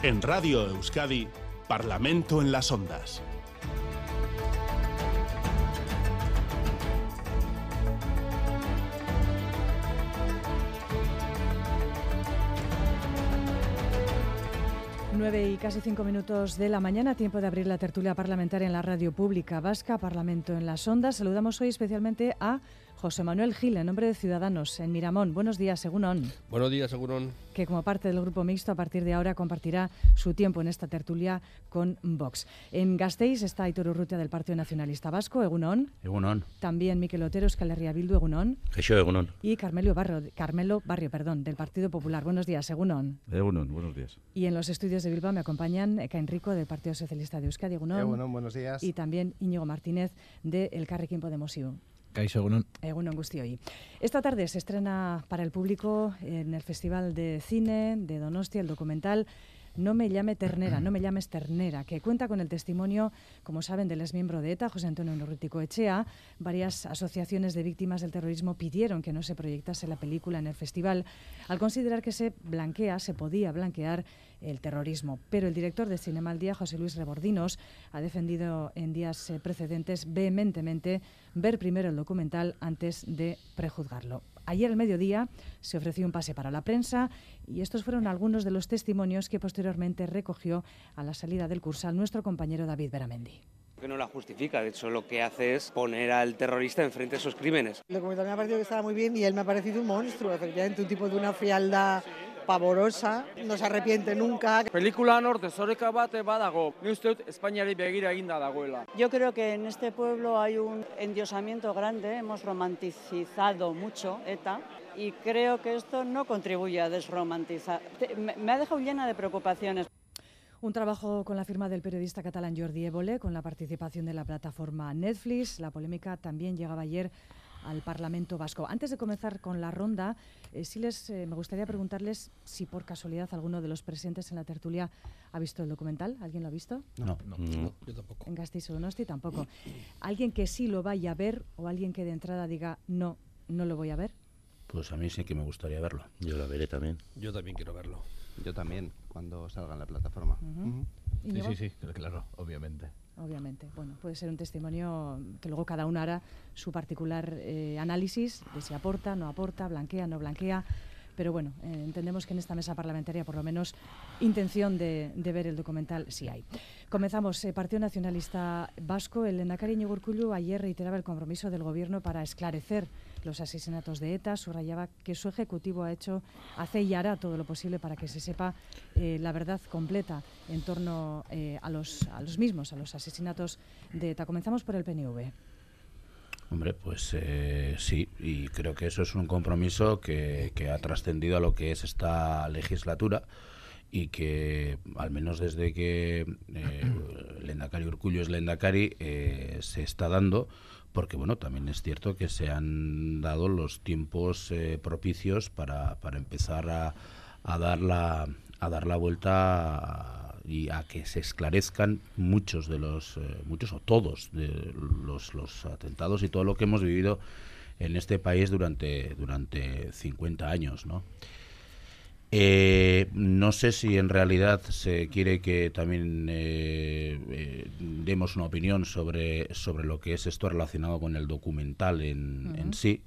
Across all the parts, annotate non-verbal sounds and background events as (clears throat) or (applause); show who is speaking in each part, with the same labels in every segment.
Speaker 1: En Radio Euskadi, Parlamento en las Ondas.
Speaker 2: Nueve y casi cinco minutos de la mañana, tiempo de abrir la tertulia parlamentaria en la radio pública vasca, Parlamento en las Ondas. Saludamos hoy especialmente a José Manuel Gil, en nombre de Ciudadanos, en Miramón. Buenos días, Según
Speaker 3: Buenos días, Según
Speaker 2: Que como parte del Grupo Mixto, a partir de ahora compartirá su tiempo en esta tertulia con Vox. En Gasteiz está Aitor Urrutia del Partido Nacionalista Vasco, Egunon.
Speaker 4: Egunon.
Speaker 2: También Miquel Otero, Escalerria Bildu, Egunon.
Speaker 4: Egunon.
Speaker 2: Y Carmelo Barrio, Carmelo Barrio perdón, del Partido Popular. Buenos días, Egunon.
Speaker 5: Egunon, buenos días.
Speaker 2: Y en los estudios de Bilbao me acompañan Eka Enrico del Partido Socialista de Euskadi, Egunon.
Speaker 6: Egunon, buenos días.
Speaker 2: Y también Íñigo Martínez de El Carrequín Podemos
Speaker 5: Kaixo, egunon.
Speaker 2: Egunon hoy. Esta tarde se estrena para el público en el Festival de Cine de Donostia el documental no me llame ternera, no me llames ternera, que cuenta con el testimonio, como saben, del exmiembro de ETA, José Antonio Norrutico Echea. Varias asociaciones de víctimas del terrorismo pidieron que no se proyectase la película en el festival, al considerar que se blanquea, se podía blanquear el terrorismo. Pero el director de Cinema al Día, José Luis Rebordinos, ha defendido en días eh, precedentes vehementemente ver primero el documental antes de prejuzgarlo. Ayer al mediodía se ofreció un pase para la prensa y estos fueron algunos de los testimonios que posteriormente recogió a la salida del cursal nuestro compañero David Beramendi
Speaker 7: que no la justifica, de hecho lo que hace es poner al terrorista enfrente de esos crímenes.
Speaker 8: El documental me ha parecido que estaba muy bien y él me ha parecido un monstruo, efectivamente, un tipo de una frialdad pavorosa, no se arrepiente nunca.
Speaker 9: Película norte, soreka bate badago, ni uste dut Espainiari begira eginda dagoela.
Speaker 10: Yo creo que en este pueblo hay un endiosamiento grande, hemos romanticizado mucho ETA y creo que esto no contribuye a desromantizar. Me ha dejado llena de preocupaciones.
Speaker 2: Un trabajo con la firma del periodista catalán Jordi Évole, con la participación de la plataforma Netflix. La polémica también llegaba ayer al Parlamento Vasco. Antes de comenzar con la ronda, eh, sí les, eh, me gustaría preguntarles si por casualidad alguno de los presentes en la tertulia ha visto el documental. ¿Alguien lo ha visto?
Speaker 3: No, no, no yo tampoco.
Speaker 2: En Gasteiz Donosti tampoco. ¿Alguien que sí lo vaya a ver o alguien que de entrada diga no, no lo voy a ver?
Speaker 4: Pues a mí sí que me gustaría verlo.
Speaker 5: Yo lo veré también.
Speaker 3: Yo también quiero verlo.
Speaker 6: Yo también, cuando salga en la plataforma.
Speaker 5: Sí, sí, sí, claro, obviamente
Speaker 2: obviamente. Bueno, puede ser un testimonio que luego cada uno hará su particular eh, análisis de si aporta, no aporta, blanquea, no blanquea. Pero bueno, eh, entendemos que en esta mesa parlamentaria por lo menos intención de, ver el documental sí hay. Comenzamos. Eh, Partido Nacionalista Vasco, el Endacari Urcullu ayer reiteraba el compromiso del Gobierno para esclarecer los asesinatos de ETA, subrayaba que su Ejecutivo ha hecho, hace y hará todo lo posible para que se sepa eh, la verdad completa en torno eh, a, los, a los mismos, a los asesinatos de ETA. Comenzamos por el PNV.
Speaker 4: Hombre, pues eh, sí, y creo que eso es un compromiso que, ha trascendido a lo que es esta legislatura y que al menos desde que eh, Lendakari Urcullo es Lendakari se está dando porque bueno, también es cierto que se han dado los tiempos eh, propicios para, para empezar a, a, dar la, a dar la vuelta y a que se esclarezcan muchos de los, eh, muchos o todos de los, los atentados y todo lo que hemos vivido en este país durante, durante 50 años, ¿no? Eh, no sé si en realidad se quiere que también eh, eh, demos una opinión sobre, sobre lo que es esto relacionado con el documental en, sí.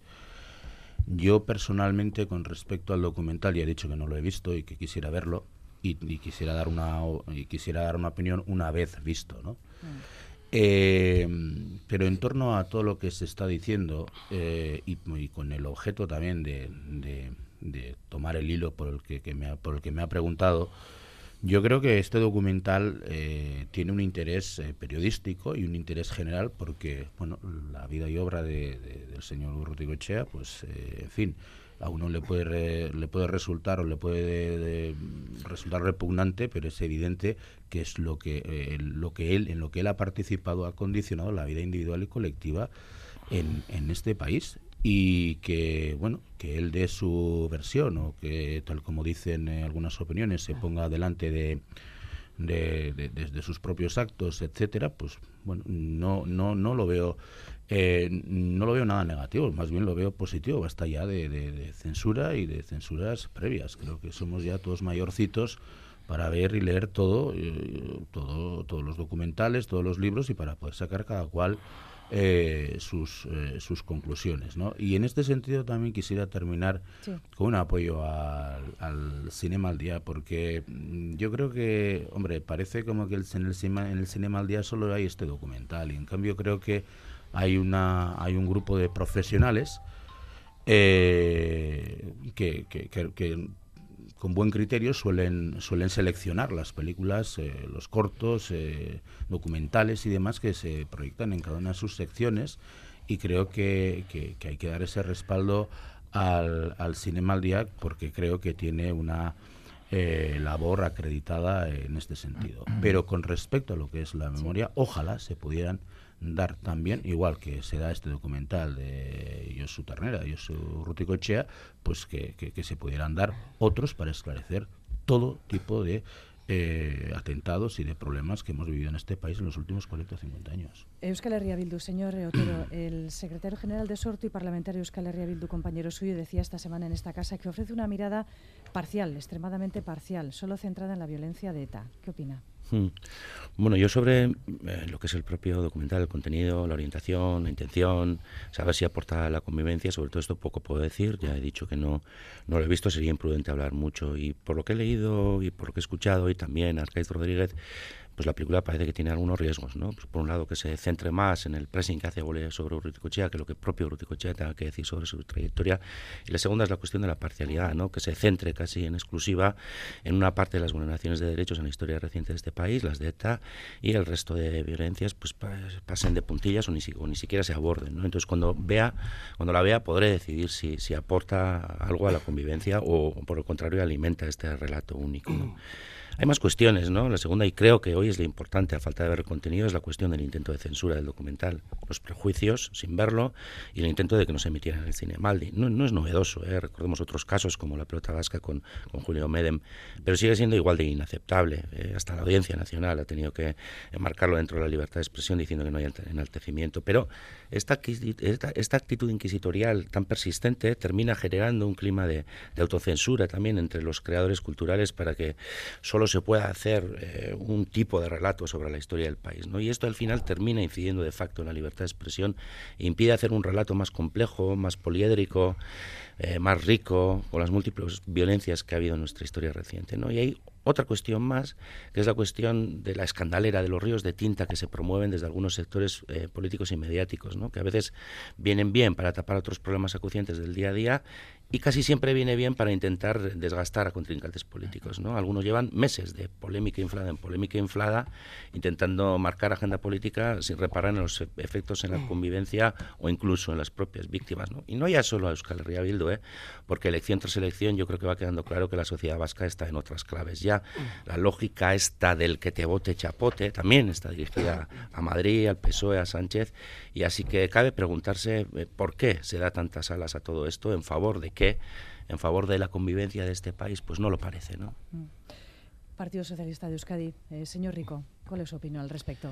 Speaker 4: Yo personalmente, con respecto al documental, ya he dicho que no lo he visto y que quisiera verlo y, quisiera dar una y quisiera dar una opinión una vez visto, ¿no? pero en torno a todo lo que se está diciendo y, con el objeto también de de tomar el hilo por el que, me ha, por el que me ha preguntado, yo creo que este documental eh, tiene un interés eh, periodístico y un interés general porque, bueno, la vida y obra de, del señor Urruti Echea, pues, eh, en fin, a uno le puede le puede resultar o le puede resultar repugnante, pero es evidente que es lo que lo que él en lo que él ha participado ha condicionado la vida individual y colectiva en, en este país y que bueno que él dé su versión o que tal como dicen eh, algunas opiniones se ponga delante de de, sus propios actos etcétera pues bueno no no no lo veo eh, no lo veo nada negativo más bien lo veo positivo. Basta ya de, censura y de censuras previas. Creo que somos ya todos mayorcitos para ver y leer todo, eh, todo, todos los documentales, todos los libros y para poder sacar cada cual eh, sus, eh, sus conclusiones. ¿no? Y en este sentido también quisiera terminar con un apoyo al, al, Cinema al Día, porque mm, yo creo que, hombre, parece como que el, en, el, en el Cinema al Día solo hay este documental, y en cambio creo que hay, una, hay un grupo de profesionales eh, que, que, que, con buen criterio suelen, suelen seleccionar las películas, eh, los cortos, eh, documentales y demás que se proyectan en cada una de sus secciones y creo que, que, hay que dar ese respaldo al, al Cinema al Día porque creo que tiene una eh, labor acreditada en este sentido. (clears throat) Pero con respecto a lo que es la memoria, ojalá se pudieran dar también, igual que se da este documental de Josu Ternera, Josu Ruticochea, pues que, que, se pudieran dar otros para esclarecer todo tipo de eh, atentados y de problemas que hemos vivido en este país en los últimos 40 o 50 años.
Speaker 2: Euskal Herria Bildu, señor Otero, (clears throat) el secretario general de Sorto y parlamentario Euskal Herria Bildu, compañero suyo, decía esta semana en esta casa que ofrece una mirada parcial, extremadamente parcial, solo centrada en la violencia de ETA. ¿Qué opina?
Speaker 11: Hmm. Bueno, yo sobre eh, lo que es el propio documental, el contenido, la orientación, la intención, saber si aporta la convivencia, sobre todo esto poco puedo decir, ya he dicho que no, no lo he visto, sería imprudente hablar mucho y por lo que he leído y por lo que he escuchado y también Arcaiz Rodríguez, pues la película parece que tiene algunos riesgos, ¿no? Pues por un lado que se centre más en el pressing que hace sobre Urruticochea que lo que propio Urruticochea tenga que decir sobre su trayectoria. Y la segunda es la cuestión de la parcialidad, ¿no? Que se centre casi en exclusiva en una parte de las vulneraciones de derechos en la historia reciente de este país, las de ETA, y el resto de violencias pues pasen de puntillas o ni, siquiera se aborden. Entonces cuando vea, cuando la vea podré decidir si, si aporta algo a la convivencia o por el contrario alimenta este relato único. (clears throat) Hay más cuestiones, ¿no? La segunda, y creo que hoy es la importante, a falta de ver el contenido, es la cuestión del intento de censura del documental. Los prejuicios, sin verlo, y el intento de que no se emitiera en el cine. Maldi, no, es novedoso, ¿eh? recordemos otros casos como la pelota vasca con, con Julio Medem, pero sigue siendo igual de inaceptable. ¿eh? Hasta la Audiencia Nacional ha tenido que enmarcarlo dentro de la libertad de expresión diciendo que no hay enaltecimiento. Pero esta, esta, actitud inquisitorial tan persistente termina generando un clima de autocensura también entre los creadores culturales para que solo se pueda hacer eh, un tipo de relato sobre la historia del país. ¿no? Y esto al final termina incidiendo de facto en la libertad de expresión e impide hacer un relato más complejo, más poliédrico, eh, más rico, con las múltiples violencias que ha habido en nuestra historia reciente. ¿no? Y hay otra cuestión más, que es la cuestión de la escandalera, de los ríos de tinta que se promueven desde algunos sectores eh, políticos y mediáticos, ¿no? que a veces vienen bien para tapar otros problemas acucientes del día a día y casi siempre viene bien para intentar desgastar a contrincantes políticos. ¿no? Algunos llevan meses de polémica inflada en polémica inflada, intentando marcar agenda política sin reparar en los e-, efectos en la convivencia o incluso en las propias víctimas. ¿no? Y no ya solo a Euskal Herria Bildu, ¿eh? porque elección tras elección yo creo que va quedando claro que la sociedad vasca está en otras claves. Ya la lógica esta del que te vote chapote también está dirigida a Madrid, al PSOE, a Sánchez, y así que cabe preguntarse eh, por qué se da tantas alas a todo esto en favor de que en favor de la convivencia de este país, pues no lo parece, ¿no? Mm.
Speaker 2: Partido Socialista de Euskadi. Eh, señor Rico, ¿cuál es su opinión al respecto?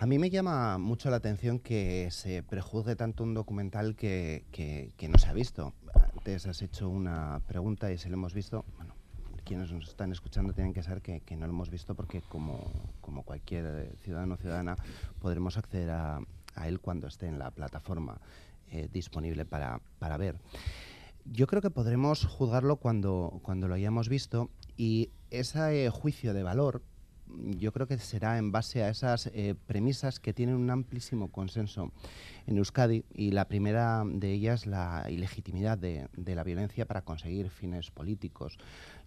Speaker 6: A mí me llama mucho la atención que se prejuzgue tanto un documental que, que, no se ha visto. Antes has hecho una pregunta y se lo hemos visto. Bueno, quienes nos están escuchando tienen que saber que, no lo hemos visto porque como, como cualquier ciudadano o ciudadana podremos acceder a, a, él cuando esté en la plataforma eh, disponible para, para ver. Yo creo que podremos juzgarlo cuando, cuando lo hayamos visto y ese juicio de valor yo creo que será en base a esas eh, premisas que tienen un amplísimo consenso en Euskadi y la primera de ellas la ilegitimidad de, la violencia para conseguir fines políticos.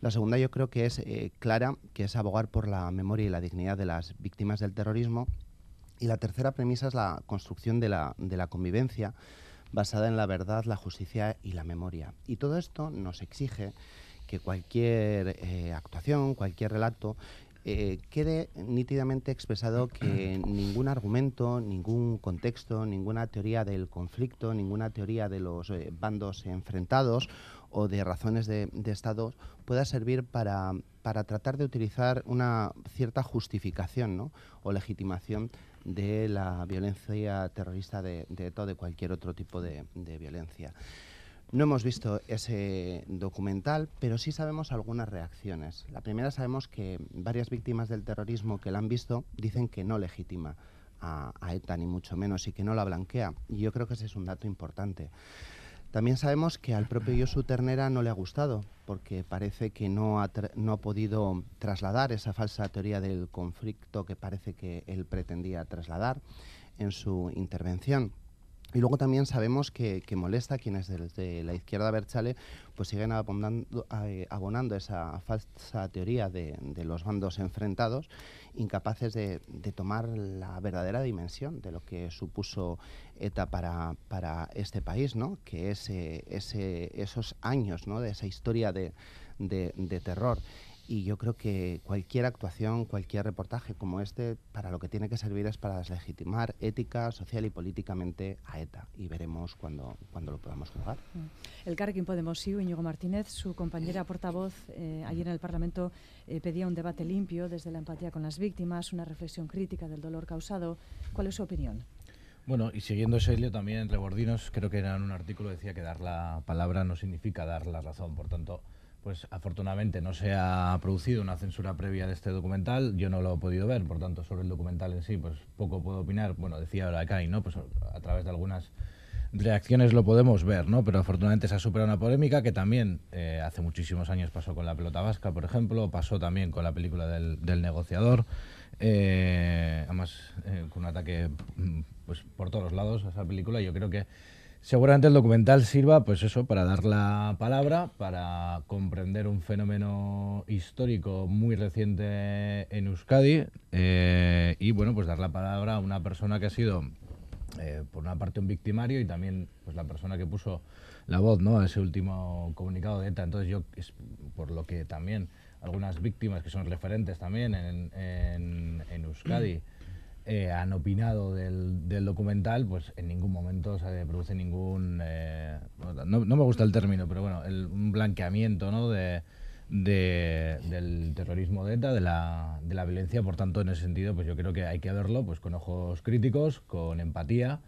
Speaker 6: La segunda yo creo que es eh, clara, que es abogar por la memoria y la dignidad de las víctimas del terrorismo. Y la tercera premisa es la construcción de la, de la convivencia basada en la verdad, la justicia y la memoria. Y todo esto nos exige que cualquier eh, actuación, cualquier relato, eh, quede nítidamente expresado que ningún argumento, ningún contexto, ninguna teoría del conflicto, ninguna teoría de los eh, bandos enfrentados o de razones de, Estado pueda servir para, para, tratar de utilizar una cierta justificación ¿no? o legitimación de la violencia terrorista de, de todo, de cualquier otro tipo de, violencia. No hemos visto ese documental, pero sí sabemos algunas reacciones. La primera sabemos que varias víctimas del terrorismo que la han visto dicen que no legitima a, ETA, ni mucho menos, y que no la blanquea. Y yo creo que ese es un dato importante. También sabemos que al propio Josu Ternera no le ha gustado, porque parece que no ha, no ha podido trasladar esa falsa teoría del conflicto que parece que él pretendía trasladar en su intervención. Y luego también sabemos que, molesta a quienes desde la izquierda Berchale pues siguen abonando, eh, abonando esa falsa teoría de, los bandos enfrentados, incapaces de, tomar la verdadera dimensión de lo que supuso ETA para, para este país, ¿no? que es ese, esos años ¿no? de esa historia de, de terror y yo creo que cualquier actuación, cualquier reportaje como este, para lo que tiene que servir es para deslegitimar ética, social y políticamente a ETA. Y veremos cuando, cuando lo podamos jugar.
Speaker 2: Mm. El Carrequín Podemos, sí, Íñigo Martínez, su compañera portavoz, eh, ayer en el Parlamento eh, pedía un debate limpio desde la empatía con las víctimas, una reflexión crítica del dolor causado. ¿Cuál es su opinión?
Speaker 5: Bueno, y siguiendo ese hilo también, Rebordinos, creo que en un artículo decía que dar la palabra no significa dar la razón. Por tanto, pues afortunadamente no se ha producido una censura previa de este documental, yo no lo he podido ver, por tanto sobre el documental en sí pues poco puedo opinar, bueno decía ahora Kai, ¿no? Pues a través de algunas reacciones lo podemos ver, ¿no? Pero afortunadamente se ha superado una polémica que también eh, hace muchísimos años pasó con la pelota vasca, por ejemplo, pasó también con la película del, negociador, eh, además eh, con un ataque mm, pues por todos lados a esa película, yo creo que Seguramente el documental sirva, pues eso, para dar la palabra, para comprender un fenómeno histórico muy reciente en Euskadi eh, y, bueno, pues dar la palabra a una persona que ha sido, eh, por una parte, un victimario y también, pues la persona que puso la voz, ¿no? A ese último comunicado de ETA. Entonces yo, por lo que también algunas víctimas que son referentes también en, en, en Euskadi eh, han opinado del, del, documental, pues en ningún momento se produce ningún... Eh, no, no, me gusta el término, pero bueno, el, un blanqueamiento ¿no? de, de, del terrorismo de ETA, de la, de la violencia. Por tanto, en ese sentido, pues yo creo que hay que verlo pues, con ojos críticos, con empatía.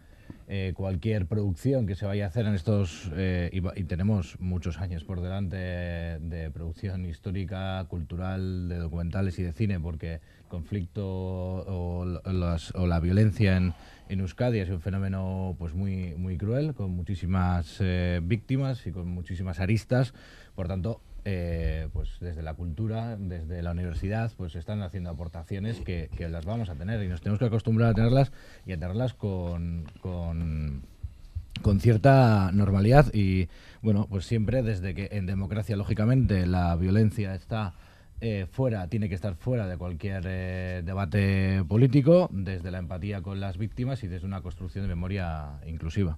Speaker 5: Eh, cualquier producción que se vaya a hacer en estos, eh, y, tenemos muchos años por delante de producción histórica, cultural, de documentales y de cine, porque conflicto o, la violencia en, en, Euskadi es un fenómeno pues muy, muy cruel, con muchísimas eh, víctimas y con muchísimas aristas. Por tanto, eh, pues desde la cultura, desde la universidad, pues están haciendo aportaciones que, las vamos a tener y nos tenemos que acostumbrar a tenerlas y a tenerlas con, con, con cierta normalidad y bueno, pues siempre desde que en democracia lógicamente la violencia está eh, fuera, tiene que estar fuera de cualquier eh, debate político, desde la empatía con las víctimas y desde una construcción de memoria inclusiva.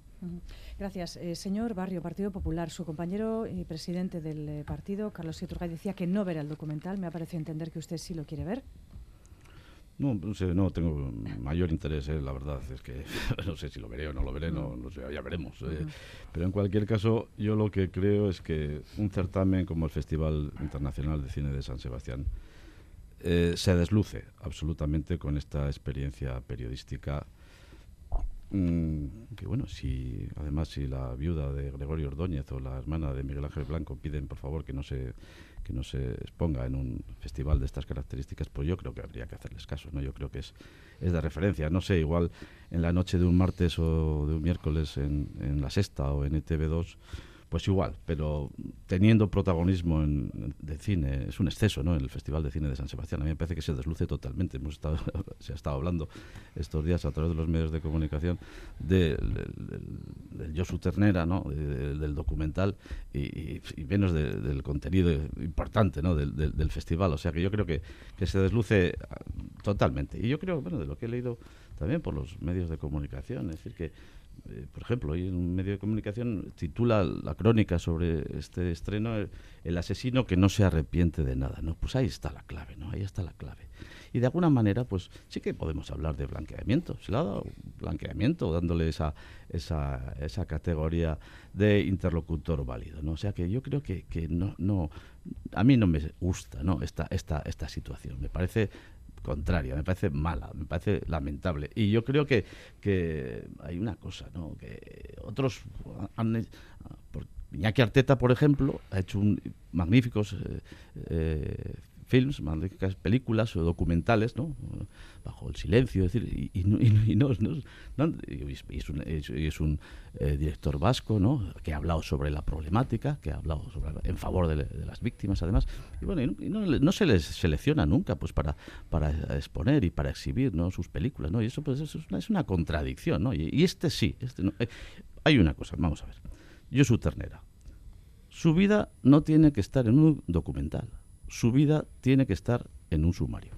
Speaker 2: Gracias. Eh, señor Barrio, Partido Popular, su compañero y presidente del partido, Carlos Iturgay, decía que no verá el documental. Me ha parecido entender que usted sí lo quiere ver.
Speaker 12: No, no, sé, no tengo mayor interés, eh, la verdad. Es que (laughs) no sé si lo veré o no lo veré, no, no sé, ya veremos. Eh. Pero en cualquier caso, yo lo que creo es que un certamen como el Festival Internacional de Cine de San Sebastián eh, se desluce absolutamente con esta experiencia periodística. Mm, que bueno, si además si la viuda de Gregorio Ordóñez o la hermana de Miguel Ángel Blanco piden por favor que no se que no se exponga en un festival de estas características, pues yo creo que habría que hacerles caso, ¿no? Yo creo que es, es de referencia. No sé, igual en la noche de un martes o de un miércoles en, en La Sexta o en ETV2 pues igual, pero teniendo protagonismo en, de cine, es un exceso, ¿no? En el Festival de Cine de San Sebastián. A mí me parece que se desluce totalmente. Hemos estado, (laughs) se ha estado hablando estos días a través de los medios de comunicación del de, Josu Ternera, ¿no? del documental y, menos del contenido importante, ¿no? Del, del, festival. O sea que yo creo que, que se desluce totalmente. Y yo creo, bueno, de lo que he leído también por los medios de comunicación, es decir, que eh, por ejemplo, hoy en un medio de comunicación titula la crónica sobre este estreno el, asesino que no se arrepiente de nada, ¿no? Pues ahí está la clave, ¿no? Ahí está la clave. Y de alguna manera, pues sí que podemos hablar de blanqueamiento. Se le ha dado blanqueamiento dándole esa, esa, esa categoría de interlocutor válido, ¿no? O sea que yo creo que, que no, no, a mí no me gusta, ¿no? Esta, esta, esta situación. Me parece contraria, me parece mala, me parece lamentable. Y yo creo que, que hay una cosa, ¿no? Que otros han, Iñaki Arteta, por ejemplo, ha hecho un, magníficos films, películas o documentales, ¿no? Bajo el silencio, es decir, y, no, y no, es un, es, un eh, director vasco, ¿no? Que ha hablado sobre la problemática, que ha hablado sobre, en favor de, de las víctimas, además, y bueno, y no, no, se les selecciona nunca, pues para, para exponer y para exhibir, ¿no? Sus películas, ¿no? Y eso, pues, es una, es una contradicción, ¿no? Y, este sí, este no. Eh, hay una cosa, vamos a ver. Yo su ternera. Su vida no tiene que estar en un documental su vida tiene que estar en un sumario.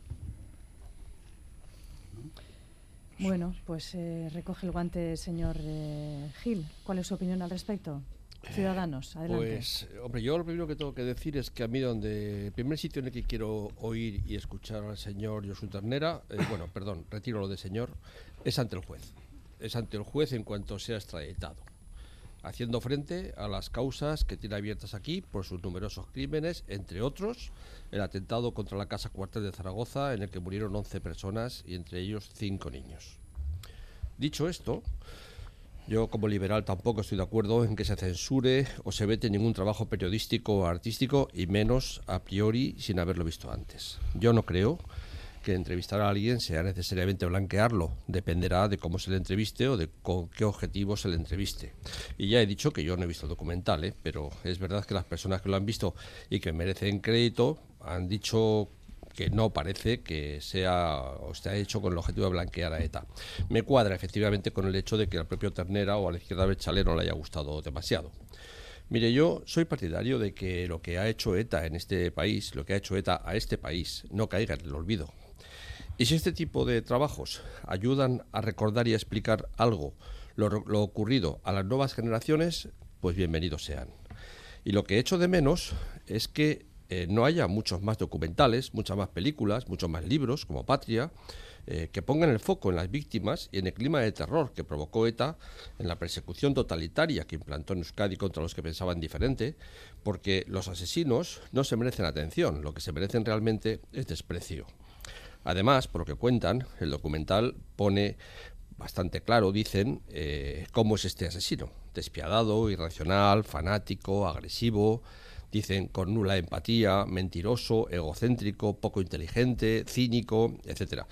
Speaker 2: Bueno, pues eh, recoge el guante, señor eh, Gil. ¿Cuál es su opinión al respecto? Ciudadanos, adelante.
Speaker 3: Pues, hombre, yo lo primero que tengo que decir es que a mí donde el primer sitio en el que quiero oír y escuchar al señor Josu Ternera, eh, (laughs) bueno, perdón, retiro lo de señor, es ante el juez. Es ante el juez en cuanto sea extraditado haciendo frente a las causas que tiene abiertas aquí por sus numerosos crímenes, entre otros el atentado contra la Casa Cuartel de Zaragoza en el que murieron 11 personas y entre ellos 5 niños. Dicho esto, yo como liberal tampoco estoy de acuerdo en que se censure o se vete ningún trabajo periodístico o artístico y menos a priori sin haberlo visto antes. Yo no creo que entrevistar a alguien sea necesariamente blanquearlo. Dependerá de cómo se le entreviste o de con qué objetivo se le entreviste. Y ya he dicho que yo no he visto el documental, ¿eh? pero es verdad que las personas que lo han visto y que merecen crédito han dicho que no parece que sea o esté hecho con el objetivo de blanquear a ETA. Me cuadra efectivamente con el hecho de que al propio Ternera o a la izquierda Berchalé no le haya gustado demasiado. Mire, yo soy partidario de que lo que ha hecho ETA en este país, lo que ha hecho ETA a este país, no caiga en el olvido. Y si este tipo de trabajos ayudan a recordar y a explicar algo, lo, ocurrido a las nuevas generaciones, pues bienvenidos sean. Y lo que echo de menos es que eh, no haya muchos más documentales, muchas más películas, muchos más libros como Patria, eh, que pongan el foco en las víctimas y en el clima de terror que provocó ETA en la persecución totalitaria que implantó en Euskadi contra los que pensaban diferente, porque los asesinos no se merecen atención, lo que se merecen realmente es desprecio. Además, por lo que cuentan, el documental pone bastante claro, dicen, eh, cómo es este asesino. Despiadado, irracional, fanático, agresivo, dicen con nula empatía, mentiroso, egocéntrico, poco inteligente, cínico, etcétera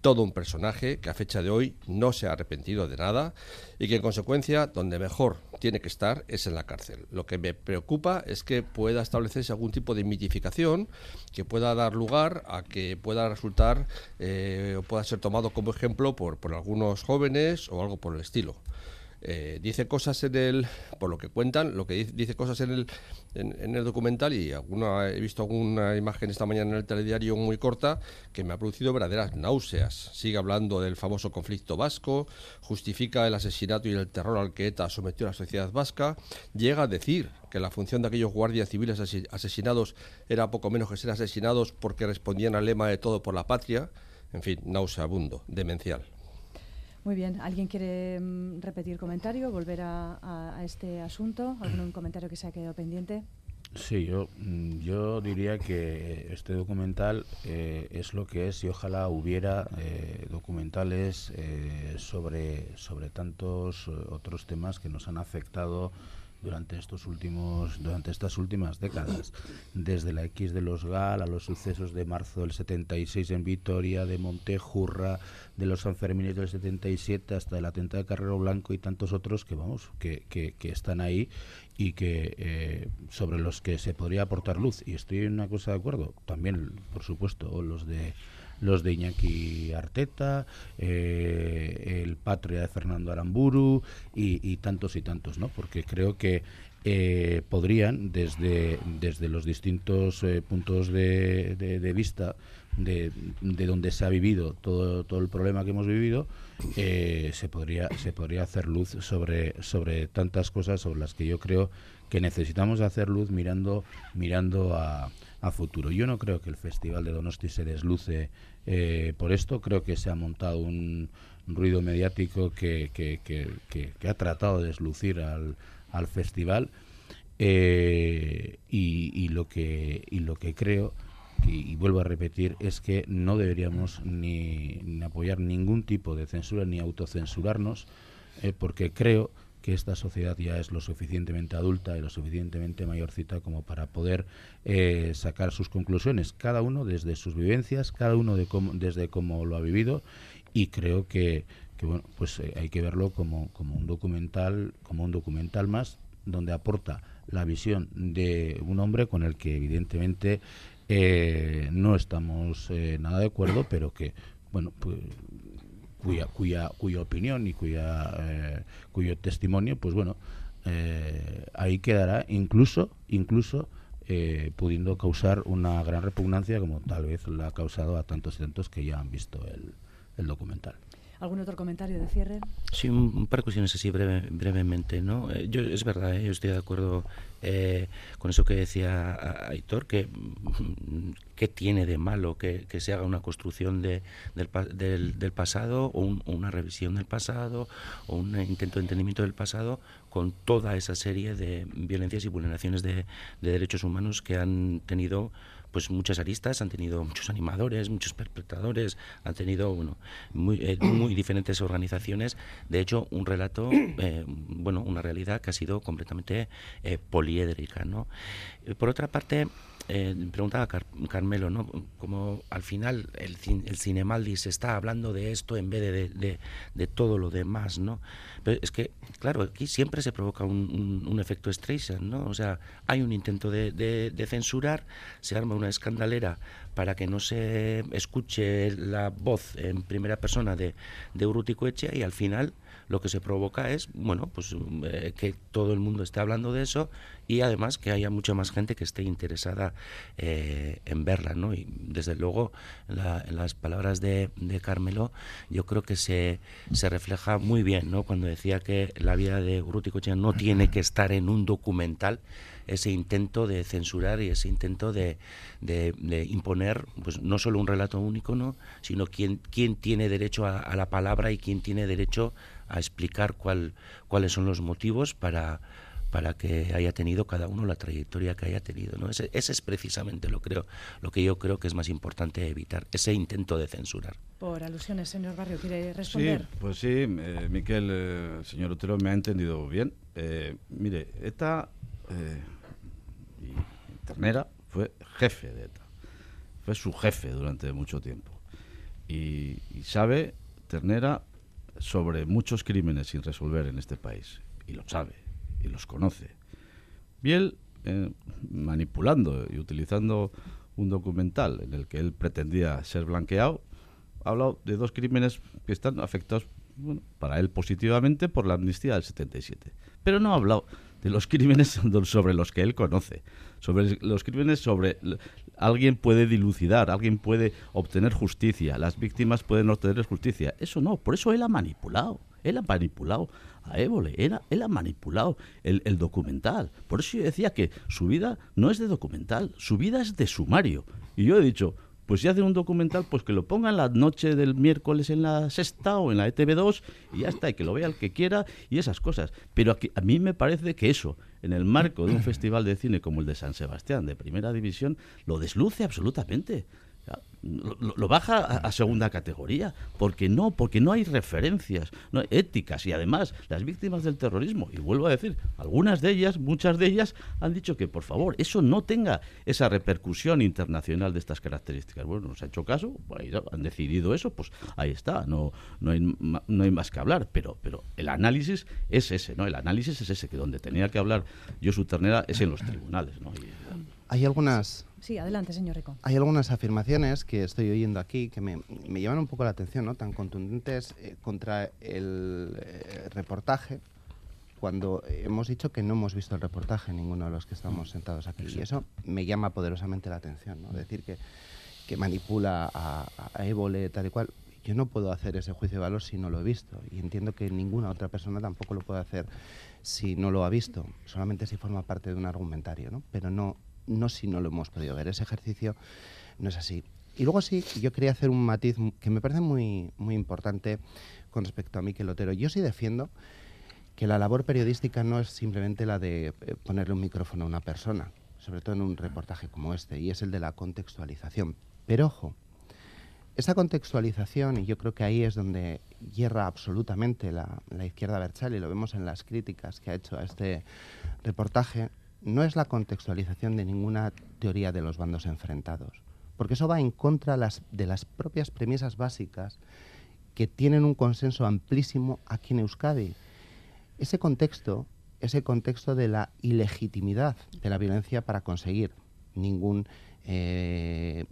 Speaker 3: todo un personaje que a fecha de hoy no se ha arrepentido de nada y que en consecuencia donde mejor tiene que estar es en la cárcel. Lo que me preocupa es que pueda establecerse algún tipo de mitificación que pueda dar lugar a que pueda resultar eh, o pueda ser tomado como ejemplo por, por algunos jóvenes o algo por el estilo. Eh, dice cosas en el, por lo que cuentan, lo que dice, dice cosas en el, en, el documental y alguna, he visto alguna imagen esta mañana en el telediario muy corta que me ha producido verdaderas náuseas. Sigue hablando del famoso conflicto vasco, justifica el asesinato y el terror al que ETA sometió a la sociedad vasca, llega a decir que la función de aquellos guardias civiles asesinados era poco menos que ser asesinados porque respondían al lema de todo por la patria. En fin, nauseabundo, demencial.
Speaker 2: Muy bien. ¿Alguien quiere mm, repetir comentario, volver a, este asunto? ¿Algún comentario que se ha quedado pendiente?
Speaker 4: Sí, yo, mm, yo diría que este documental eh, es lo que es y ojalá hubiera eh, documentales eh, sobre, sobre tantos otros temas que nos han afectado durante estos últimos durante estas últimas décadas. Desde la X de los GAL a los sucesos de marzo del 76 en Vitoria de Montejurra de los Sanfermines del 77 hasta el atentado de Carrero Blanco y tantos otros que vamos que, que, están ahí y que eh, sobre los que se podría aportar luz. Y estoy en una cosa de acuerdo también por supuesto los de los de Iñaki Arteta, eh, el Patria de Fernando Aramburu y, tantos y tantos, ¿no? Porque creo que eh, podrían, desde, desde los distintos eh, puntos de, de, vista de, de, donde se ha vivido todo, todo el problema que hemos vivido, se, podría, se podría hacer luz sobre, sobre tantas cosas sobre las que yo creo que necesitamos hacer luz mirando, mirando a, a futuro. Yo no creo que el Festival de Donosti se desluce eh, por esto. Creo que se ha montado un ruido mediático que, que, que, ha tratado de deslucir al, al festival. Eh, y, lo que, y lo que creo, y, vuelvo a repetir, es que no deberíamos ni, apoyar ningún tipo de censura ni autocensurarnos, eh, porque creo que esta sociedad ya es lo suficientemente adulta y lo suficientemente mayorcita como para poder eh, sacar sus conclusiones, cada uno desde sus vivencias, cada uno de cómo, desde cómo lo ha vivido. Y creo que, que bueno, pues eh, hay que verlo como, como un documental, como un documental más donde aporta la visión de un hombre con el que evidentemente eh, no estamos nada de acuerdo, pero que bueno, pues, cuya, cuya, cuya opinión y cuya, eh, cuyo testimonio, pues bueno, eh, ahí quedará incluso, incluso eh, pudiendo causar una gran repugnancia como tal vez la ha causado a tantos y tantos que ya han visto el, el documental.
Speaker 2: ¿Algún otro comentario de cierre?
Speaker 11: Sí, un, un par de cuestiones así breve, brevemente. ¿no? Eh, yo, es verdad, ¿eh? yo estoy de acuerdo eh, con eso que decía Aitor, que mm, qué tiene de malo que, que se haga una construcción de, del, del, del pasado o, un- una revisión del pasado o un intento de entendimiento del pasado con toda esa serie de violencias y vulneraciones de, de derechos humanos que han tenido pues muchas aristas, han tenido muchos animadores, muchos perpetradores, han tenido bueno, muy, eh, muy diferentes organizaciones. De hecho, un relato, (clears throat) eh, bueno, una realidad que ha sido completamente eh, poliédrica. ¿no? Eh, Por otra parte, eh, preguntaba Car- Carmelo, ¿no? Como al final el, cin- el Cinemaldi se está hablando de esto en vez de, de, de- de todo lo demás, ¿no? Pero es que, claro, aquí siempre se provoca un, un- un efecto Streisand, ¿no? O sea, hay un intento de, censurar, se arma una escandalera para que no se escuche la voz en primera persona de, de Urruti Coetxea y al final lo que se provoca es, bueno, pues eh, que todo el mundo esté hablando de eso y además que haya mucha más gente que esté interesada eh, en verla, ¿no? Y desde luego, la- las palabras de, Carmelo, yo creo que se, se refleja muy bien, ¿no? Cuando decía que la vida de Urruti Coetxea no tiene que estar en un documental, ese intento de censurar y ese intento de, de- de imponer pues no solo un relato único no sino quién quién tiene derecho a, a la palabra y quién tiene derecho a explicar cuál cuáles son los motivos para para que haya tenido cada uno la trayectoria que haya tenido no ese, ese es precisamente lo creo lo que yo creo que es más importante evitar ese intento de censurar
Speaker 2: Por alusiones, señor Barrio, ¿quiere
Speaker 12: Sí,
Speaker 2: responder?
Speaker 12: pues sí, eh, Miquel, eh, señor Otero me ha entendido bien. Eh, mire, ETA eh, y Ternera fue jefe de ETA, fue su jefe durante mucho tiempo. Y, y sabe Ternera sobre muchos crímenes sin resolver en este país, y lo sabe, y los conoce. Él, eh, manipulando y utilizando un documental en el que él pretendía ser blanqueado, ha hablado de dos crímenes que están afectados para él positivamente por la amnistía del 77. Pero no ha hablado de los crímenes (laughs) sobre los que él conoce, sobre los crímenes sobre alguien puede dilucidar, alguien puede obtener justicia, las víctimas pueden obtener justicia. Eso no, por eso él ha manipulado. Él ha manipulado a Évole, él ha, él ha manipulado el, el documental. Por eso yo decía que su vida no es de documental, su vida es de sumario. Y yo he dicho, pues si hacen un documental, pues que lo pongan la noche del miércoles en la sexta o en la E ETV2 y ya está, y que lo vea el que quiera y esas cosas. Pero aquí, a mí me parece que eso, en el marco de un festival de cine como el de San Sebastián, de primera división, lo desluce absolutamente. Lo, baja a, segunda categoría, porque no, porque no hay referencias no hay éticas y además las víctimas del terrorismo, y vuelvo a decir, algunas de ellas, muchas de ellas han dicho que por favor eso no tenga esa repercusión internacional de estas características. Bueno, nos ha hecho caso, han decidido eso, pues ahí está, no, no, hay, no hay más que hablar, pero, pero el análisis es ese, ¿no? El análisis es ese, que donde tenía que hablar Josu Ternera es en los tribunales, ¿no?
Speaker 6: Hay algunas
Speaker 2: Sí, adelante, señor Rico.
Speaker 6: Hay algunas afirmaciones que estoy oyendo aquí que me, me llaman un poco la atención, ¿no? Tan contundentes eh, contra el eh, reportaje, cuando hemos dicho que no hemos visto el reportaje ninguno de los que estamos sentados aquí. Y eso me llama poderosamente la atención, ¿no? Decir que, que manipula a, a Évole, tal y cual. Yo no puedo hacer ese juicio de valor si no lo he visto. Y entiendo que ninguna otra persona tampoco lo puede hacer si no lo ha visto. Solamente si forma parte de un argumentario, ¿no? Pero no, no si no lo hemos podido ver. Ese ejercicio no es así. Y luego sí, yo quería hacer un matiz que me parece muy, muy importante con respecto a Miquel Otero. Yo sí defiendo que la labor periodística no es simplemente la de eh, ponerle un micrófono a una persona, sobre todo en un reportaje como este, y es el de la contextualización. Pero ojo, esa contextualización, y yo creo que ahí es donde hierra absolutamente la, la izquierda Berchal, y lo vemos en las críticas que ha hecho a este reportaje, no es la contextualización de ninguna teoría de los bandos enfrentados, porque eso va en contra las, de las propias premisas básicas que tienen un consenso amplísimo aquí en Euskadi. Ese contexto, ese contexto de la ilegitimidad de la violencia para conseguir ningún eh,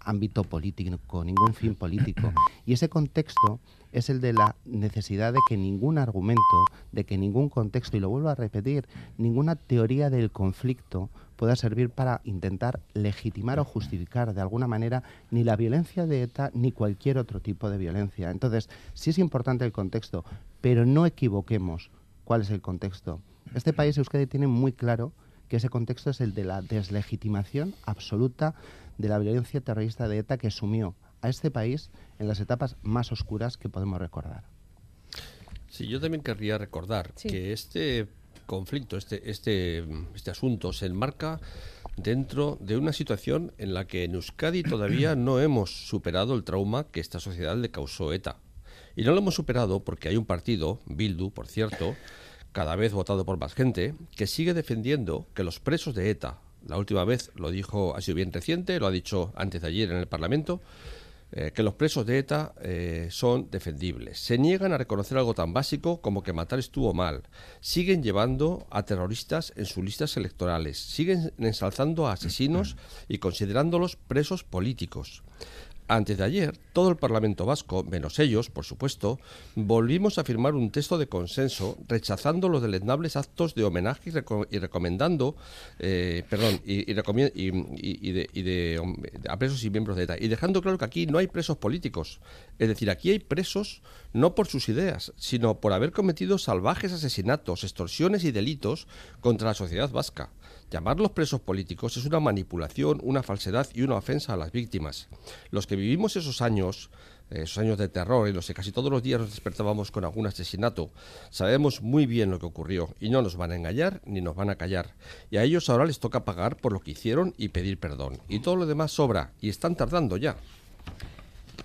Speaker 6: ámbito político, ningún fin político. Y ese contexto es el de la necesidad de que ningún argumento, de que ningún contexto, y lo vuelvo a repetir, ninguna teoría del conflicto pueda servir para intentar legitimar o justificar de alguna manera ni la violencia de ETA ni cualquier otro tipo de violencia. Entonces, sí es importante el contexto, pero no equivoquemos cuál es el contexto. Este país, Euskadi, tiene muy claro que ese contexto es el de la deslegitimación absoluta de la violencia terrorista de ETA que sumió a este país en las etapas más oscuras que podemos recordar.
Speaker 3: Sí, yo también querría recordar que este conflicto, este, este, este asunto se enmarca dentro de una situación en la que en Euskadi todavía no hemos superado el trauma que esta sociedad le causó ETA. Y no lo hemos superado porque hay un partido, Bildu, por cierto, cada vez votado por más gente, que sigue defendiendo que los presos de ETA, la última vez lo dijo, ha sido bien reciente, lo ha dicho antes de ayer en el Parlamento, eh, que los presos de ETA eh, son defendibles. Se niegan a reconocer algo tan básico como que matar estuvo mal. Siguen llevando a terroristas en sus listas electorales. Siguen ensalzando a asesinos y considerándolos presos políticos. Antes de ayer, todo el Parlamento vasco, menos ellos, por supuesto, volvimos a firmar un texto de consenso rechazando los deleznables actos de homenaje y, recomendando, eh, perdón, y, de, a presos y miembros de ETA, y dejando claro que aquí no hay presos políticos. Es decir, aquí hay presos no por sus ideas, sino por haber cometido salvajes asesinatos, extorsiones y delitos contra la sociedad vasca. Llamarlos presos políticos es una manipulación, una falsedad y una ofensa a las víctimas. Los que vivimos esos años, esos años de terror en los que casi todos los días nos despertábamos con algún asesinato, sabemos muy bien lo que ocurrió y no nos van a engañar ni nos van a callar. Y a ellos ahora les toca pagar por lo que hicieron y pedir perdón. Y todo lo demás sobra y están tardando ya.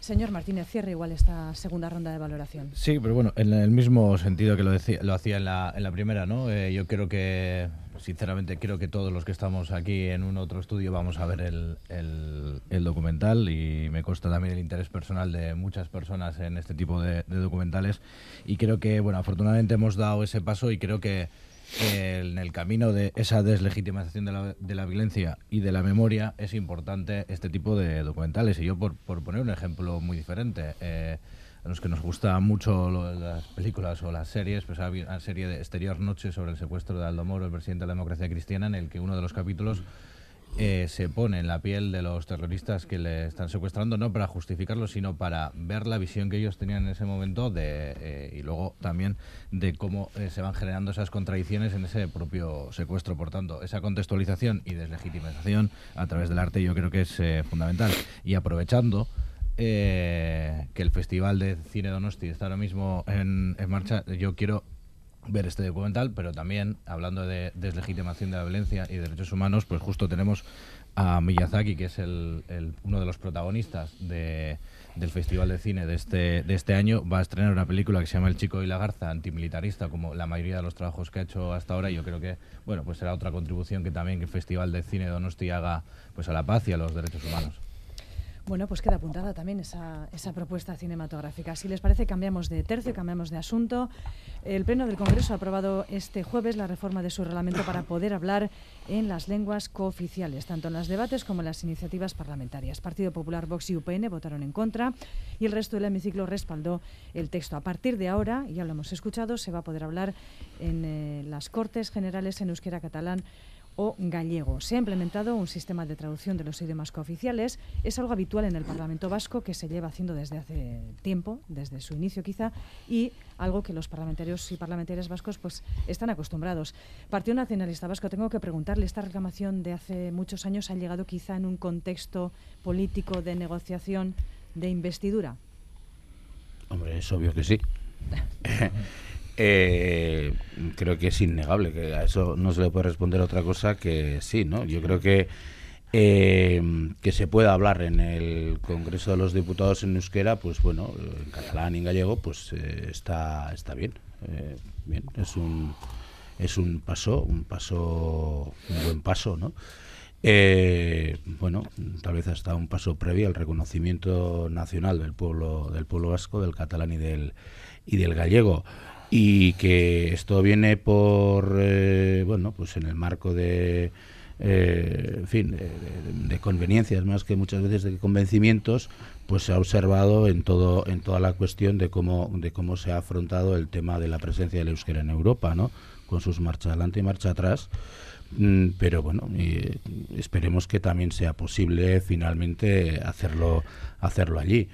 Speaker 2: Señor Martínez, cierre igual esta segunda ronda de valoración.
Speaker 5: Sí, pero bueno, en el mismo sentido que lo, decía, lo hacía en la, en la primera, ¿no? Eh, yo creo que, sinceramente, creo que todos los que estamos aquí en un otro estudio vamos a ver el, el, documental y me consta también el interés personal de muchas personas en este tipo de, documentales y creo que, bueno, afortunadamente hemos dado ese paso y creo que en el camino de esa deslegitimación de la, de la, violencia y de la memoria es importante este tipo de documentales. Y yo, por, por poner un ejemplo muy diferente, eh, a los que nos gusta mucho las películas o las series, pues hay una serie de Exterior Noche sobre el secuestro de Aldo Moro, el presidente de la democracia cristiana, en el que uno de los capítulos eh, se pone en la piel de los terroristas que le están secuestrando, no para justificarlo, sino para ver la visión que ellos tenían en ese momento de, eh, y luego también de cómo eh, se van generando esas contradicciones en ese propio secuestro. Por tanto, esa contextualización y deslegitimización a través del arte yo creo que es fundamental. Y aprovechando que el Festival de Cine Donosti está ahora mismo en marcha, yo quiero ver este documental, pero también hablando de deslegitimación de la violencia y derechos humanos, pues justo tenemos a Miyazaki, que es el, uno de los protagonistas de, del Festival de Cine de este, de este año, va a estrenar una película que se llama El chico y la garza, antimilitarista, como la mayoría de los trabajos que ha hecho hasta ahora, y yo creo que, bueno, pues será otra contribución que también que el Festival de Cine de Donosti haga pues a la paz y a los derechos humanos.
Speaker 2: Bueno, pues queda apuntada también esa, esa, propuesta cinematográfica. Si les parece, cambiamos de tercio, cambiamos de asunto. El Pleno del Congreso ha aprobado este jueves la reforma de su reglamento para poder hablar en las lenguas cooficiales, tanto en los debates como en las iniciativas parlamentarias. Partido Popular, Vox y UPN votaron en contra y el resto del hemiciclo respaldó el texto. A partir de ahora, ya lo hemos escuchado, se va a poder hablar en eh, las Cortes Generales en euskera catalán o gallego. Se ha implementado un sistema de traducción de los idiomas cooficiales. Es algo habitual en el Parlamento vasco que se lleva haciendo desde hace tiempo, desde su inicio quizá, y algo que los parlamentarios y parlamentarias vascos pues están acostumbrados. Partido Nacionalista Vasco, tengo que preguntarle, esta reclamación de hace muchos años ha llegado quizá en un contexto político de negociación de investidura.
Speaker 4: Hombre, es obvio que sí. (laughs) Eh, creo que es innegable, que a eso no se le puede responder otra cosa que sí, ¿no? Yo creo que eh, que se pueda hablar en el Congreso de los Diputados en euskera, pues bueno, en catalán y en gallego, pues eh, está, está bien. Eh, bien, es un, es un paso, un paso, un buen paso, ¿no? bueno, tal vez hasta un paso previo al reconocimiento nacional del pueblo, del pueblo vasco, del catalán y del, y del gallego y que esto viene por bueno pues en el marco de eh, en fin, de, conveniencias más que muchas veces de convencimientos, pues se ha observado en todo en toda la cuestión de cómo de cómo se ha afrontado el tema de la presencia del euskera en Europa, ¿no? Con sus marcha adelante y marcha atrás. Mm, pero bueno, esperemos que también sea posible finalmente hacerlo hacerlo allí.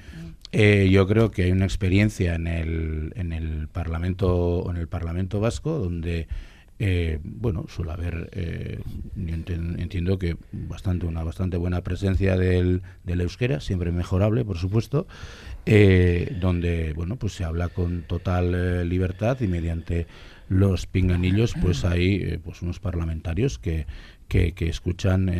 Speaker 4: Eh, yo creo que hay una experiencia en el, en el Parlamento en el Parlamento Vasco donde eh, bueno, suele haber, eh, entiendo que bastante una bastante buena presencia del, del euskera, siempre mejorable, por supuesto, eh, donde bueno, pues se habla con total libertad y mediante los pinganillos, pues hay pues unos parlamentarios que, que, que escuchan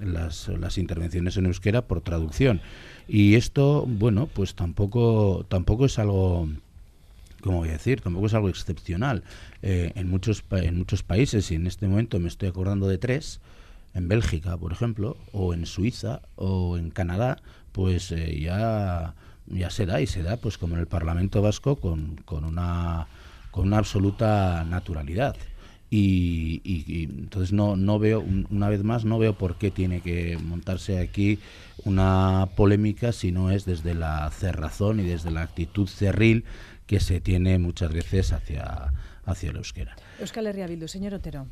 Speaker 4: las, las intervenciones en euskera por traducción. Y esto, bueno, pues tampoco, tampoco es algo como voy a decir? Tampoco es algo excepcional. Eh, en, muchos, en muchos países, y en este momento me estoy acordando de tres, en Bélgica, por ejemplo, o en Suiza, o en Canadá, pues eh, ya, ya se da, y se da pues como en el Parlamento Vasco con, con, una, con una absoluta naturalidad. Y, y, entonces no, no veo, una vez más, no veo por qué tiene que montarse aquí una polémica si no es desde la cerrazón y desde la actitud cerril que se tiene muchas veces hacia, hacia el euskera.
Speaker 2: Euskal Herria señor Otero.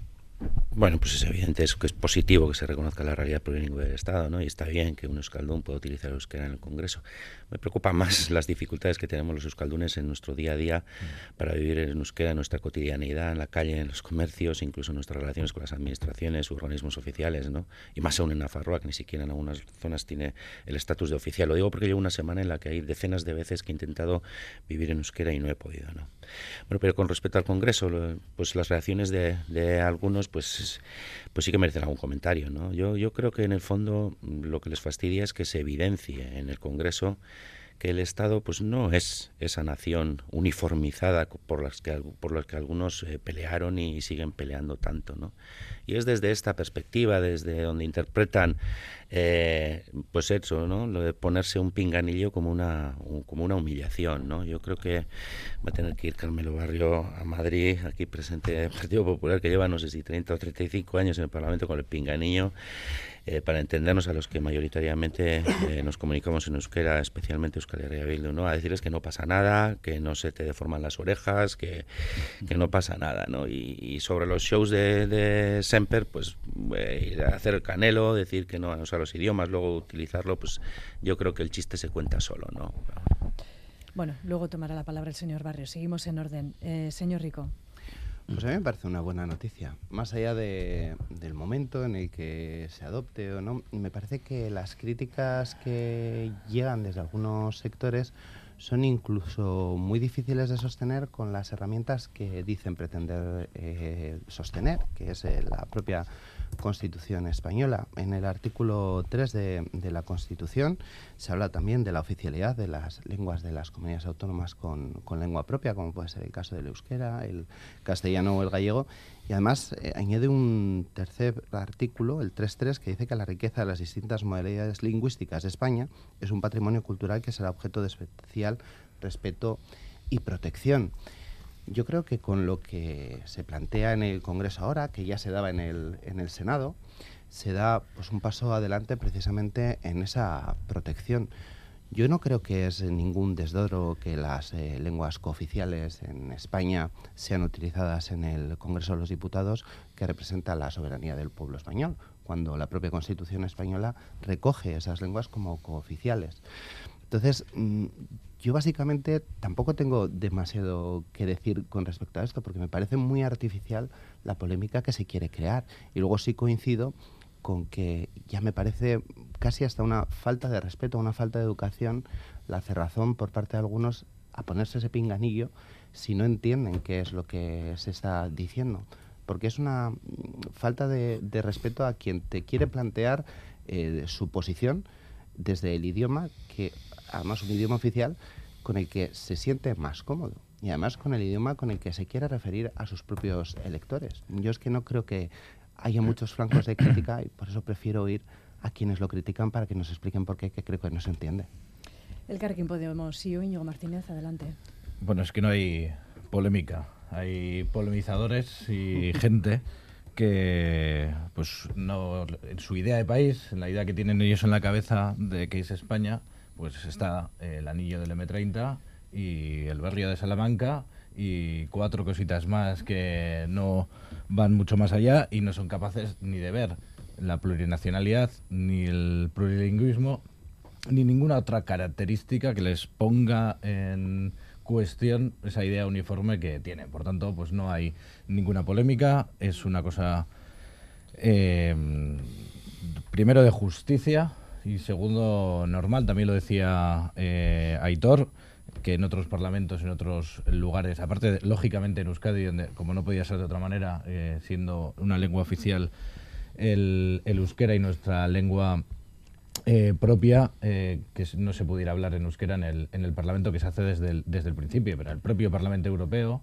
Speaker 11: Bueno, pues es evidente es que es positivo que se reconozca la realidad plurilingüe del Estado, ¿no? Y está bien que un euskaldún pueda utilizar el euskera en el Congreso. Me preocupan más (laughs) las dificultades que tenemos los euskaldunes en nuestro día a día para vivir en euskera, en nuestra cotidianidad, en la calle, en los comercios, incluso en nuestras relaciones con las administraciones, organismos oficiales, ¿no? Y más aún en Nafarroa, que ni siquiera en algunas zonas tiene el estatus de oficial. Lo digo porque llevo una semana en la que hay decenas de veces que he intentado vivir en euskera y no he podido, ¿no? Bueno, pero con respecto al Congreso, pues las reacciones de, de algunos, pues, pues sí que merecen algún comentario, ¿no? Yo, yo creo que en el fondo lo que les fastidia es que se evidencie en el Congreso que el Estado pues no es esa nación uniformizada por las que por las que algunos eh, pelearon y siguen peleando tanto no y es desde esta perspectiva desde donde interpretan eh, pues eso no lo de ponerse un pinganillo como una como una humillación no yo creo que va a tener que ir Carmelo Barrio a Madrid aquí presente el Partido Popular que lleva no sé si 30 o 35 años en el Parlamento con el pinganillo eh, para entendernos a los que mayoritariamente eh, nos comunicamos en euskera, especialmente Euskal Herria Bildu, ¿no? a decirles que no pasa nada, que no se te deforman las orejas, que, que no pasa nada. ¿no? Y, sobre los shows de, de Semper, pues eh, hacer el canelo, decir que no usar los idiomas, luego utilizarlo, pues yo creo que el chiste se cuenta solo. ¿no?
Speaker 2: Bueno, luego tomará la palabra el señor Barrio. Seguimos en orden. señor Rico.
Speaker 6: Pues a mí me parece una buena noticia. Más allá de, del momento en el que se adopte o no, me parece que las críticas que llegan desde algunos sectores son incluso muy difíciles de sostener con las herramientas que dicen pretender eh, sostener, que es eh, la propia Constitución española. En el artículo 3 de, de, la Constitución se habla también de la oficialidad de las lenguas de las comunidades autónomas con, lengua propia, como puede ser el caso del euskera, el castellano o el gallego. Y además eh, añade un tercer artículo, el 3.3, que dice que la riqueza de las distintas modalidades lingüísticas de España es un patrimonio cultural que será objeto de especial respeto y protección. Yo creo que con lo que se plantea en el Congreso ahora, que ya se daba en el, en el Senado, se da pues, un paso adelante precisamente en esa protección. Yo no creo que es ningún desdoro que las eh, lenguas cooficiales en España sean utilizadas en el Congreso de los Diputados, que representa la soberanía del pueblo español, cuando la propia Constitución española recoge esas lenguas como cooficiales. Entonces, mm, yo básicamente tampoco tengo demasiado que decir con respecto a esto, porque me parece muy artificial la polémica que se quiere crear. Y luego sí coincido con que ya me parece casi hasta una falta de respeto, una falta de educación, la cerrazón por parte de algunos a ponerse ese pinganillo si no entienden qué es lo que se está diciendo. porque es una mm, falta de, respeto a quien te quiere plantear eh, su posición desde el idioma, que además un idioma oficial con el que se siente más cómodo y además con el idioma con el que se quiere referir a sus propios electores. Yo es que no creo que haya muchos flancos de crítica y por eso prefiero oír a quienes lo critican para que nos expliquen por qué, que creo que no se entiende.
Speaker 2: El Carrequín Podemos, CEO Íñigo Martínez, adelante.
Speaker 5: Bueno, es que no hay polémica, hay polemizadores y (laughs) gente que pues no en su idea de país, en la idea que tienen ellos en la cabeza de que es España, pues está el anillo del M30 y el barrio de Salamanca y cuatro cositas más que no van mucho más allá y no son capaces ni de ver la plurinacionalidad, ni el plurilingüismo, ni ninguna otra característica que les ponga en cuestión esa idea uniforme que tienen. Por tanto, pues no hay ninguna polémica, es una cosa eh, primero de justicia y segundo normal, también lo decía eh, Aitor, que en otros parlamentos, en otros lugares, aparte, lógicamente en Euskadi, donde, como no podía ser de otra manera, eh, siendo una lengua oficial el, el euskera y nuestra lengua eh, propia eh, que no se pudiera hablar en euskera en el, en el Parlamento que se hace desde el, desde el principio, pero el propio Parlamento Europeo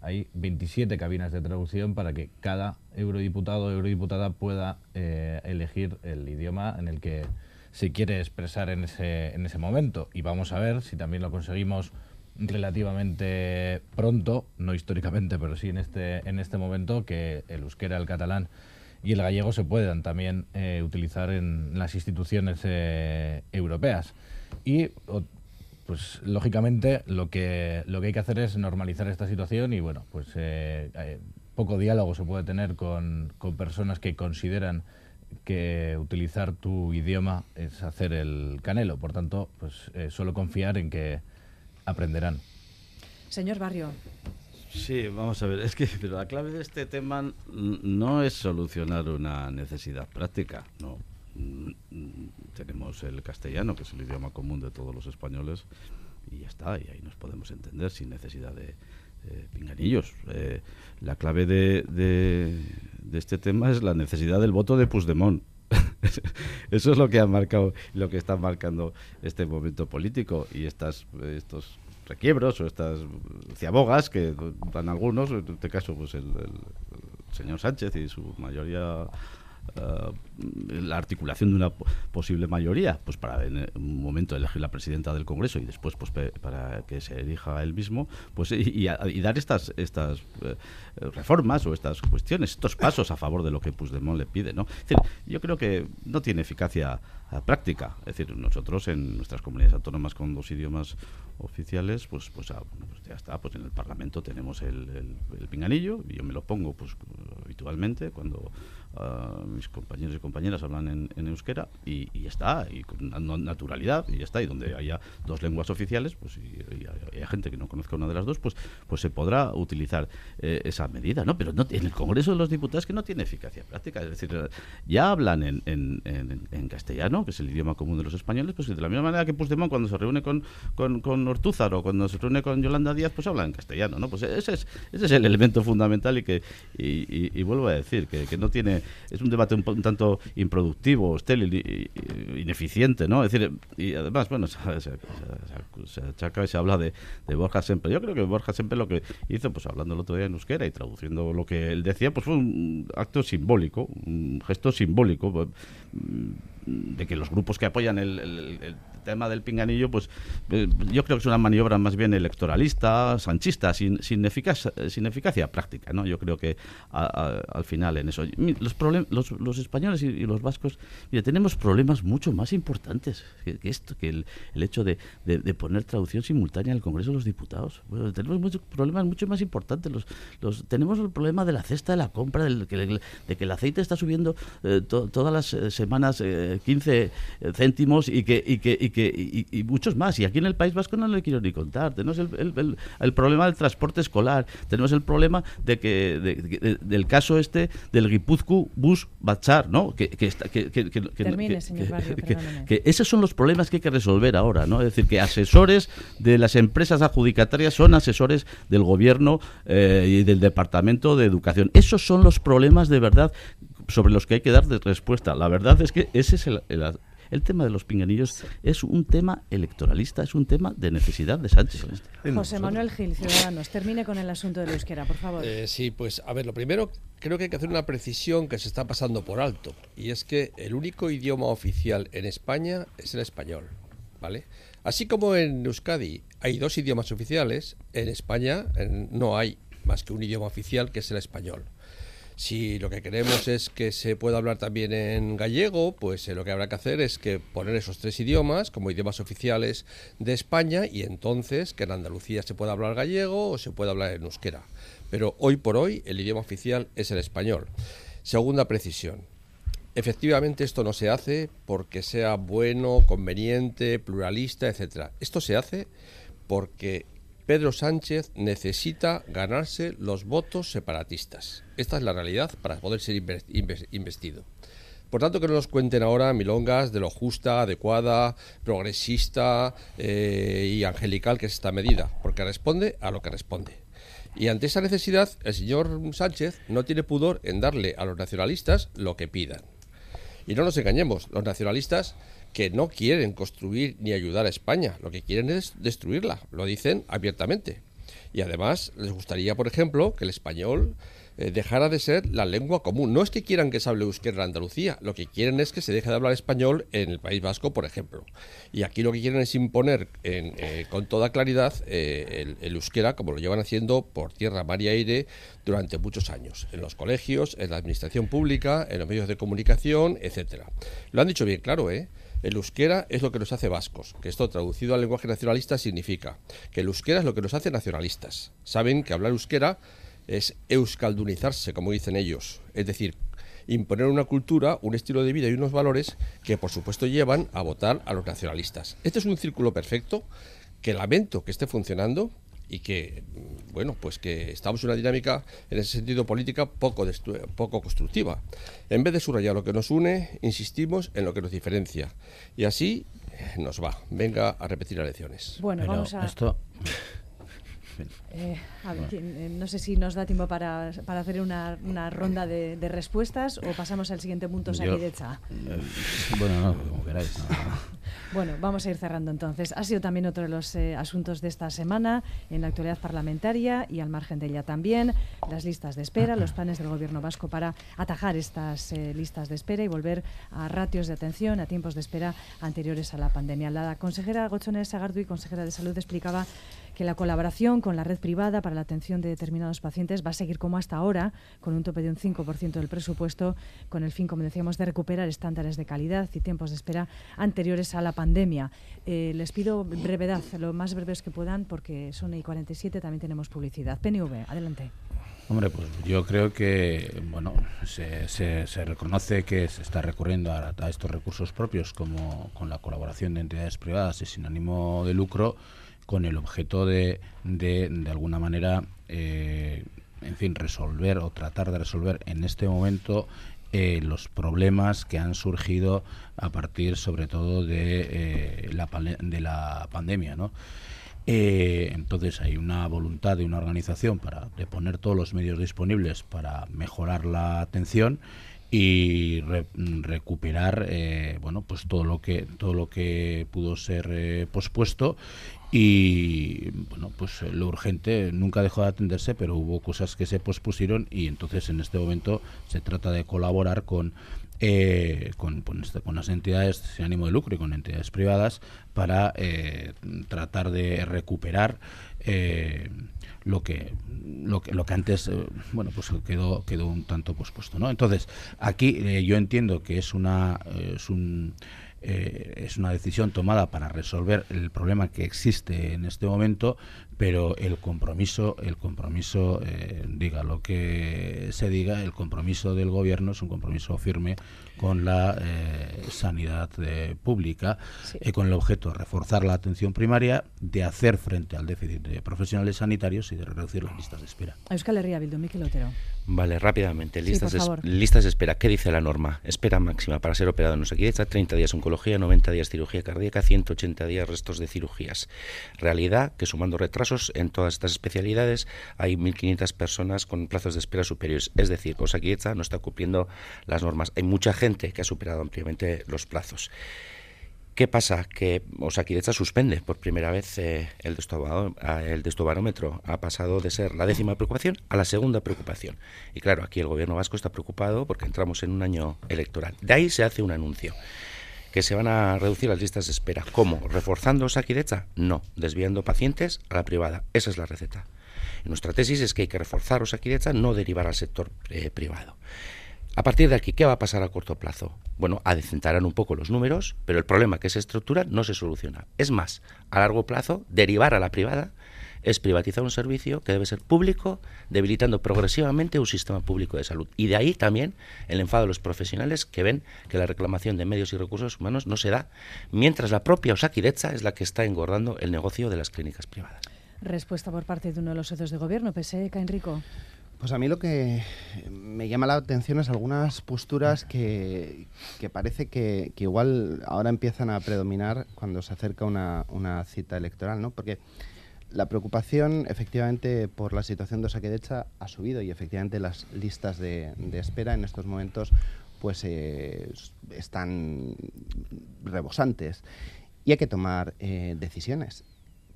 Speaker 5: hay 27 cabinas de traducción para que cada eurodiputado o eurodiputada pueda eh, elegir el idioma en el que se quiere expresar en ese, en ese momento. Y vamos a ver si también lo conseguimos relativamente pronto, no históricamente, pero sí en este, en este momento, que el euskera, el catalán y el gallego se puedan también eh, utilizar en las instituciones eh, europeas. Y pues lógicamente lo que lo que hay que hacer es normalizar esta situación y bueno, pues eh, poco diálogo se puede tener con, con personas que consideran que utilizar tu idioma es hacer el canelo. Por tanto, pues solo confiar en que aprenderán.
Speaker 2: Señor Barrio.
Speaker 12: Sí, vamos a ver, es que pero la clave de este tema no es solucionar una necesidad práctica, no. Tenemos el castellano, que es el idioma común de todos los españoles, y ya está, y ahí nos podemos entender sin necesidad de pinganillos. Eh, la clave de, de, este tema es la necesidad del voto de Puigdemont. (laughs) Eso es lo que ha marcado, lo que está marcando este momento político y estas, estos requiebros o estas ciabogas que dan algunos, en este caso pues el, señor Sánchez y su mayoría eh, la articulación de una posible mayoría, pues para en un momento elegir la presidenta del Congreso y después pues para que se elija él mismo, pues y, dar estas estas eh, reformas o estas cuestiones, estos pasos a favor de lo que Puigdemont le pide, ¿no? yo creo que no tiene eficacia eh, práctica, es decir, nosotros en nuestras comunidades autónomas con dos idiomas oficiales, pues, pues, ah, pues, ya está, pues en el Parlamento tenemos el, el, pinganillo, y yo me lo pongo pues habitualmente cuando mis compañeros y compañeras hablan en, en euskera, y, y, está, y con naturalidad, y está, y donde haya dos lenguas oficiales, pues y, hay gente que no conozca una de las dos, pues, pues se podrá utilizar eh, esa medida, ¿no? Pero no, en el Congreso de los Diputados que no tiene eficacia práctica, es decir, ya hablan en, en, en, castellano, que es el idioma común de los españoles, pues de la misma manera que Puigdemont cuando se reúne con, con, con Ortúzar o cuando se reúne con Yolanda Díaz, pues habla en castellano, ¿no? Pues ese es, ese es el elemento fundamental y que, y, vuelvo a decir, que, que, no tiene, es un debate un, tanto improductivo, estéril, ineficiente, ¿no? Es decir, y además, bueno, (laughs) se, se, se, se habla de, de, Borja Semper. Yo creo que Borja Semper lo que hizo, pues hablando el otro día en euskera y traduciendo lo que él decía, pues fue un acto simbólico, un gesto simbólico de que los grupos que apoyan el, tema del pinganillo, pues eh, yo creo que es una maniobra más bien electoralista, sanchista, sin, sin, eficacia, sin eficacia práctica. ¿no? Yo creo que al final en eso. Los, los, los españoles y, los vascos, mira, tenemos problemas mucho más importantes que, esto, que el, hecho de, de, poner traducción simultánea el Congreso de los Diputados. tenemos muchos problemas mucho más importantes. Los, los, tenemos el problema de la cesta de la compra, del, de que el aceite está subiendo eh, todas las eh, semanas. 15 céntimos y que, y que, y que y, muchos más. Y aquí en el País Vasco no le quiero ni contar. Tenemos el, el, problema del transporte escolar, tenemos el problema de que del caso este del Guipuzcu Bus Bachar, ¿no? Que, que, que,
Speaker 2: Termine, señor Barrio, (laughs)
Speaker 12: que, esos son los problemas que hay que resolver ahora, ¿no? Es decir, que asesores de las empresas adjudicatarias son asesores del gobierno eh, y del Departamento de Educación. Esos son los problemas de verdad sobre los que hay que dar respuesta. La verdad es que ese es el, el, tema de los pinganillos es un tema electoralista, es un tema de necesidad de Sánchez.
Speaker 2: José Manuel Gil, Ciudadanos, termine con el asunto de euskera, por favor.
Speaker 3: Eh, sí, pues a ver, lo primero creo que hay que hacer una precisión que se está pasando por alto, y es que el único idioma oficial en España es el español, ¿vale? Así como en Euskadi hay dos idiomas oficiales, en España no hay más que un idioma oficial que es el español. Si lo que queremos es que se pueda hablar también en gallego, pues eh, lo que habrá que hacer es que poner esos tres idiomas como idiomas oficiales de España y entonces que en Andalucía se pueda hablar gallego o se pueda hablar en euskera. Pero hoy por hoy el idioma oficial es el español. Segunda precisión. Efectivamente esto no se hace porque sea bueno, conveniente, pluralista, etcétera. Esto se hace porque Pedro Sánchez necesita ganarse los votos separatistas. Esta es la realidad para poder ser investido. Por tanto, que no nos cuenten ahora milongas de lo justa, adecuada, progresista eh, y angelical que es esta medida, porque responde a lo que responde. Y ante esa necesidad, el señor Sánchez no tiene pudor en darle a los nacionalistas lo que pidan. Y no nos engañemos, los nacionalistas que no quieren construir ni ayudar a España, lo que quieren es destruirla, lo dicen abiertamente. Y además les gustaría, por ejemplo, que el español eh, dejara de ser la lengua común. No es que quieran que se hable euskera en Andalucía, lo que quieren es que se deje de hablar español en el País Vasco, por ejemplo. Y aquí lo que quieren es imponer eh, con toda claridad eh, el, el, euskera, como lo llevan haciendo por tierra, mar y aire durante muchos años, en los colegios, en la administración pública, en los medios de comunicación, etcétera. Lo han dicho bien claro, ¿eh? El euskera es lo que nos hace vascos, que esto traducido al lenguaje nacionalista significa que el euskera es lo que nos hace nacionalistas. Saben que hablar euskera es euskaldunizarse, como dicen ellos, es decir, imponer una cultura, un estilo de vida y unos valores que por supuesto llevan a votar a los nacionalistas. Este es un círculo perfecto que lamento que esté funcionando, y que, bueno, pues que estamos en una dinámica en ese sentido política poco, poco constructiva. En vez de subrayar lo que nos une, insistimos en lo que nos diferencia. Y así nos va. Venga a repetir las lecciones.
Speaker 2: Bueno, vamos a... Eh, eh, no sé si nos da tiempo para, para hacer una, una ronda de, de, respuestas o pasamos al siguiente punto, derecha.
Speaker 4: bueno, no, como queráis. (laughs)
Speaker 2: Bueno, vamos a ir cerrando entonces. Ha sido también otro de los eh, asuntos de esta semana en la actualidad parlamentaria y al margen de ella también, las listas de espera, los planes del Gobierno vasco para atajar estas eh, listas de espera y volver a ratios de atención, a tiempos de espera anteriores a la pandemia. La consejera Gochones y consejera de Salud, explicaba que la colaboración con la red privada para la atención de determinados pacientes va a seguir como hasta ahora, con un tope de un 5% del presupuesto, con el fin, como decíamos, de recuperar estándares de calidad y tiempos de espera anteriores a la pandemia. Eh, les pido brevedad, lo más breves que puedan, porque son y 47 también tenemos publicidad. PNV, adelante.
Speaker 4: Hombre, pues yo creo que bueno se, se, reconoce que se está recurriendo a, a, estos recursos propios como con la colaboración de entidades privadas y sin ánimo de lucro con el objeto de, de, de alguna manera, eh, en fin, resolver o tratar de resolver en este momento eh, los problemas que han surgido a partir, sobre todo, de, eh, la, de la pandemia, ¿no? entonces hay una voluntad de una organización para de poner todos los medios disponibles para mejorar la atención y recuperar bueno pues todo lo que todo lo que pudo ser pospuesto y bueno, pues eh, lo urgente nunca dejó de atenderse, pero hubo cosas que se pospusieron y entonces en este momento se trata de colaborar con eh, con, este, con, las entidades sin ánimo de lucro y con entidades privadas para eh, tratar de recuperar lo que lo que lo que antes bueno pues quedó quedó un tanto pospuesto no entonces aquí yo entiendo que es una es un eh, es una decisión tomada para resolver el problema que existe en este momento, pero el compromiso, el compromiso, eh, diga lo que se diga, el compromiso del gobierno es un compromiso firme con la eh, sanidad eh, pública, y con el objeto de reforzar la atención primaria, de hacer frente al déficit de profesionales sanitarios y de reducir las listas de espera.
Speaker 2: Euskal Herria Bildu, Miquel Otero.
Speaker 11: Vale, rápidamente. Listas, de, listas de espera. ¿Qué dice la norma? Espera máxima para ser operado en está 30 días oncología, 90 días cirugía cardíaca, 180 días restos de cirugías. Realidad que sumando retrasos en todas estas especialidades hay 1.500 personas con plazos de espera superiores. Es decir, Osakidecha no está cumpliendo las normas. Hay mucha gente que ha superado ampliamente los plazos. ¿Qué pasa? Que Osakidecha suspende por primera vez eh, el, destobarómetro. Ha pasado de ser la décima preocupación a la segunda preocupación. Y claro, aquí el gobierno vasco está preocupado porque entramos en un año electoral. De ahí se hace un anuncio que se van a reducir las listas de espera. ¿Cómo? ¿Reforzando Osakidecha? No, desviando pacientes a la privada. Esa es la receta. Nuestra tesis es que hay que reforzar Osakidecha, no derivar al sector eh, privado. A partir de aquí, ¿qué va a pasar a corto plazo? Bueno, adecentarán un poco los números, pero el problema que se estructura no se soluciona. Es más, a largo plazo, derivar a la privada es privatizar un servicio que debe ser público, debilitando progresivamente un sistema público de salud. Y de ahí también el enfado de los profesionales que ven que la reclamación de medios y recursos humanos no se da, mientras la propia Osakidecha es la que está engordando el negocio de las clínicas privadas.
Speaker 2: Respuesta por parte de uno de los socios de gobierno, PSE, Enrico.
Speaker 6: Pues a mí lo que me llama la atención es algunas posturas que, parece que, igual ahora empiezan a predominar cuando se acerca una, una, cita electoral, ¿no? Porque la preocupación, efectivamente, por la situación de Osaquedecha ha subido y efectivamente las listas de, espera en estos momentos pues eh, están rebosantes y hay que tomar eh, decisiones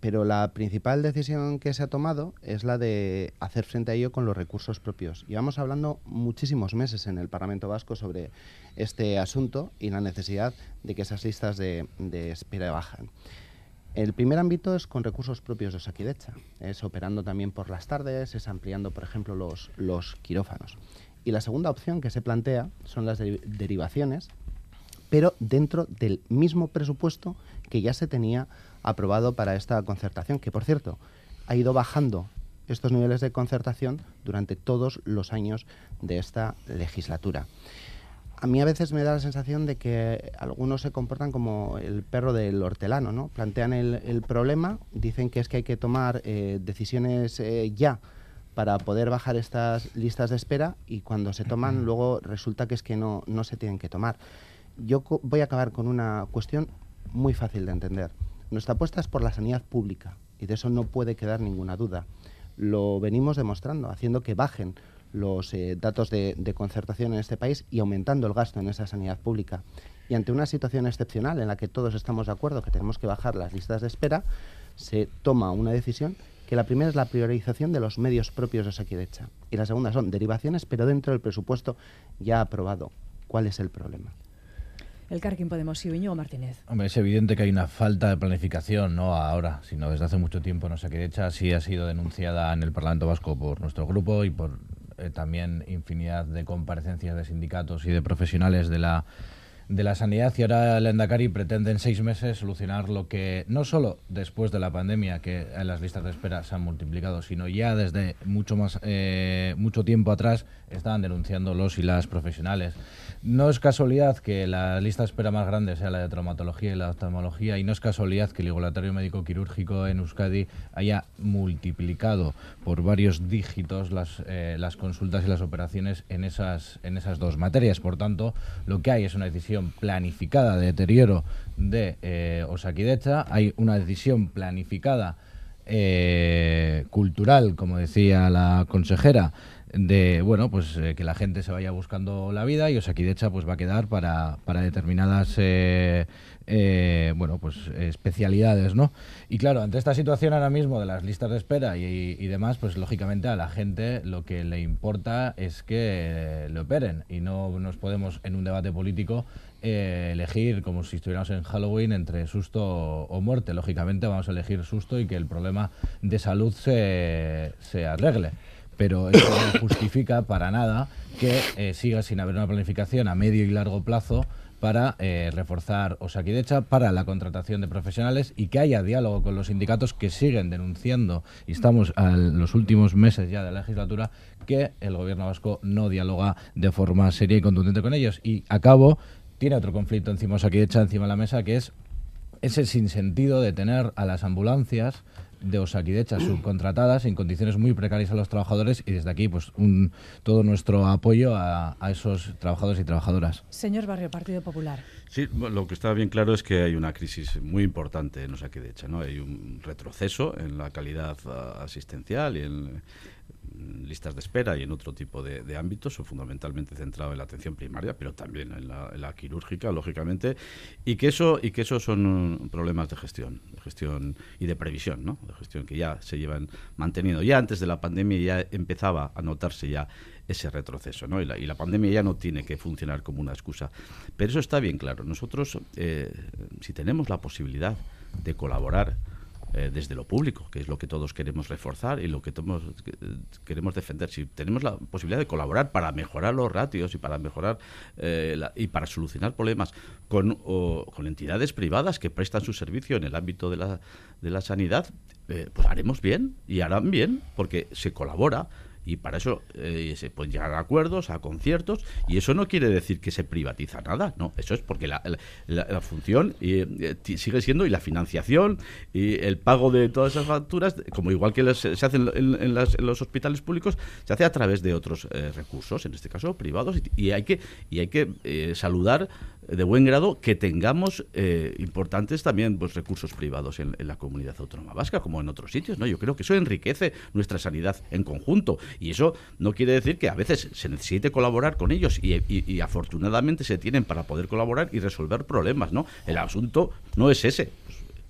Speaker 6: pero la principal decisión que se ha tomado es la de hacer frente a ello con los recursos propios. Llevamos hablando muchísimos meses en el Parlamento Vasco sobre este asunto y la necesidad de que esas listas de, espera bajen. El primer ámbito es con recursos propios de Osakidecha, es operando también por las tardes, es ampliando, por ejemplo, los, los quirófanos. Y la segunda opción que se plantea son las derivaciones, pero dentro del mismo presupuesto que ya se tenía aprobado para esta concertación, que por cierto ha ido bajando estos niveles de concertación durante todos los años de esta legislatura. A mí a veces me da la sensación de que algunos se comportan como el perro del hortelano, ¿no? Plantean el, problema, dicen que es que hay que tomar eh, decisiones eh, ya para poder bajar estas listas de espera y cuando se toman luego resulta que es que no, no se tienen que tomar. Yo voy a acabar con una cuestión muy fácil de entender. Nuestra apuesta es por la sanidad pública y de eso no puede quedar ninguna duda. Lo venimos demostrando, haciendo que bajen los eh, datos de, concertación en este país y aumentando el gasto en esa sanidad pública. Y ante una situación excepcional en la que todos estamos de acuerdo que tenemos que bajar las listas de espera, se toma una decisión que la primera es la priorización de los medios propios de Saquidecha y la segunda son derivaciones, pero dentro del presupuesto ya aprobado. ¿Cuál es el problema?
Speaker 2: El Carquín Podemos y Íñigo Martínez.
Speaker 5: Hombre, es evidente que hay una falta de planificación, no ahora, sino desde hace mucho tiempo. Qué hecha sí ha sido denunciada en el Parlamento Vasco por nuestro grupo y por eh, también infinidad de comparecencias de sindicatos y de profesionales de la de la sanidad y ahora el Endacari pretende en seis meses solucionar lo que no solo después de la pandemia que las listas de espera se han multiplicado, sino ya desde mucho más eh, mucho tiempo atrás estaban denunciando los y las profesionales. No es casualidad que la lista de espera más grande sea la de traumatología y la oftalmología y no es casualidad que el igualatorio médico quirúrgico en Euskadi haya multiplicado por varios dígitos las, eh, las consultas y las operaciones en esas, en esas dos materias. Por tanto, lo que hay es una decisión planificada de deterioro de eh, Osakidecha, hay una decisión planificada eh, cultural, como decía la consejera, de bueno pues eh, que la gente se vaya buscando la vida y Osakidecha pues va a quedar para, para determinadas eh, bueno pues especialidades no y claro ante esta situación ahora mismo de las listas de espera y, y, demás pues lógicamente a la gente lo que le importa es que le operen y no nos podemos en un debate político elegir como si estuviéramos en Halloween entre susto o muerte lógicamente vamos a elegir susto y que el problema de salud se, se arregle pero eso no justifica para nada que eh, siga sin haber una planificación a medio y largo plazo para eh, reforzar Osakidecha, para la contratación de profesionales y que haya diálogo con los sindicatos que siguen denunciando, y estamos en los últimos meses ya de la legislatura, que el gobierno vasco no dialoga de forma seria y contundente con ellos. Y acabo, tiene otro conflicto encima Osakidecha, encima de la mesa, que es ese sinsentido de tener a las ambulancias de Osakidecha subcontratadas en condiciones muy precarias a los trabajadores y desde aquí pues un, todo nuestro apoyo a, a esos trabajadores y trabajadoras.
Speaker 2: Señor Barrio, Partido Popular.
Speaker 12: Sí, lo que está bien claro es que hay una crisis muy importante en Osakidecha, ¿no? Hay un retroceso en la calidad uh, asistencial y en listas de espera y en otro tipo de, ámbitos, o fundamentalmente centrado en la atención primaria, pero también en la, quirúrgica, lógicamente, y que eso y que eso son problemas de gestión, de gestión y de previsión, ¿no? de gestión que ya se llevan manteniendo. Ya antes de la pandemia ya empezaba a notarse ya ese retroceso, ¿no? Y la, y la pandemia ya no tiene que funcionar como una excusa. Pero eso está bien claro. Nosotros, eh, si tenemos la posibilidad de colaborar eh, desde lo público, que es lo que todos queremos reforzar y lo que todos queremos defender. Si tenemos la posibilidad de colaborar para mejorar los ratios y para mejorar eh, y para solucionar problemas con, o, con entidades privadas que prestan su servicio en el ámbito de la, de la sanidad, eh, pues haremos bien y harán bien porque se colabora y para eso eh, se pueden llegar a acuerdos, a conciertos, y eso no quiere decir que se privatiza nada, no, eso es porque la, función eh, sigue siendo y la financiación y el pago de todas esas facturas, como igual que les, se hace en, en, las, en, los hospitales públicos, se hace a través de otros eh, recursos, en este caso privados, y, y, hay que, y hay que eh, saludar de buen grado que tengamos eh, importantes también pues, recursos privados en, la comunidad autónoma vasca, como en otros sitios. ¿no? Yo creo que eso enriquece nuestra sanidad en conjunto. Y eso no quiere decir que a veces se necesite colaborar con ellos y, y afortunadamente se tienen para poder colaborar y resolver problemas. ¿no? El asunto no es ese.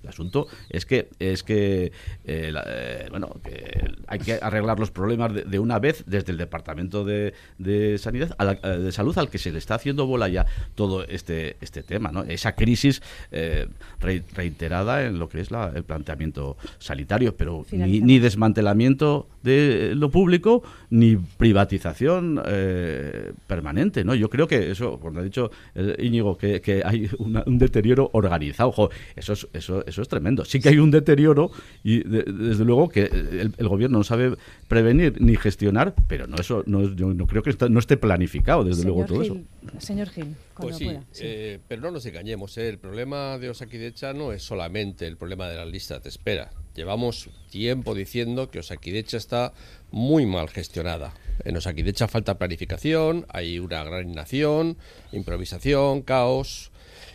Speaker 12: El asunto es que es que eh, la, eh, bueno que hay que arreglar los problemas de, de una vez desde el departamento de, de sanidad a la, eh, de salud al que se le está haciendo bola ya todo este este tema, ¿no? Esa crisis eh, re, reiterada en lo que es la, el planteamiento sanitario, pero ni, ni, desmantelamiento de lo público ni privatización eh, permanente, ¿no? Yo creo que eso, cuando ha dicho Íñigo que, que hay una, un deterioro organizado, ojo, eso es, eso eso es tremendo. Sí que hay un deterioro y de, desde luego que el, el, gobierno no sabe prevenir ni gestionar, pero no eso no, yo no creo que está, no esté planificado desde
Speaker 2: señor
Speaker 12: luego todo
Speaker 2: Gil,
Speaker 12: eso.
Speaker 2: Señor Gil,
Speaker 3: pues sí,
Speaker 2: pueda, sí.
Speaker 3: Eh, pero no nos engañemos, ¿eh? el problema de Osakidecha no es solamente el problema de las listas de espera. Llevamos tiempo diciendo que Osakidecha está muy mal gestionada. En Osakidecha falta planificación, hay una gran inacción, improvisación, caos.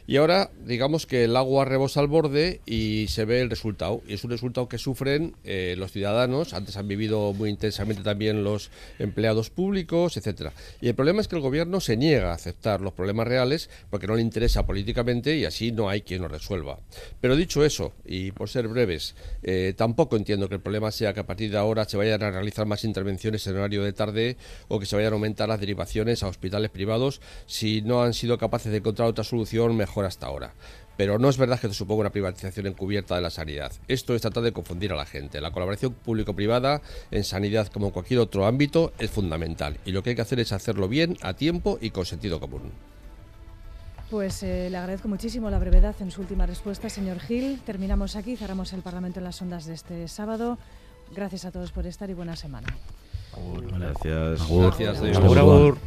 Speaker 3: Y ahora, digamos que el agua rebosa al borde y se ve el resultado. Y es un resultado que sufren eh, los ciudadanos. Antes han vivido muy intensamente también los empleados públicos, etcétera. Y el problema es que el gobierno se niega a aceptar los problemas reales porque no le interesa políticamente y así no hay quien los resuelva. Pero dicho eso, y por ser breves, eh, tampoco entiendo que el problema sea que a partir de ahora se vayan a realizar más intervenciones en horario de tarde o que se vayan a aumentar las derivaciones a hospitales privados si no han sido capaces de encontrar otra solución mejor hasta ahora. Pero no es verdad que esto suponga una privatización encubierta de la sanidad. Esto es tratar de confundir a la gente. La colaboración público-privada en sanidad, como en cualquier otro ámbito, es fundamental. Y lo que hay que hacer es hacerlo bien, a tiempo y con sentido común.
Speaker 2: Pues eh, le agradezco muchísimo la brevedad en su última respuesta, señor Gil. Terminamos aquí, cerramos el Parlamento en las ondas de este sábado. Gracias a todos por estar y buena semana.
Speaker 12: Gracias.
Speaker 3: Gracias.
Speaker 12: Agur.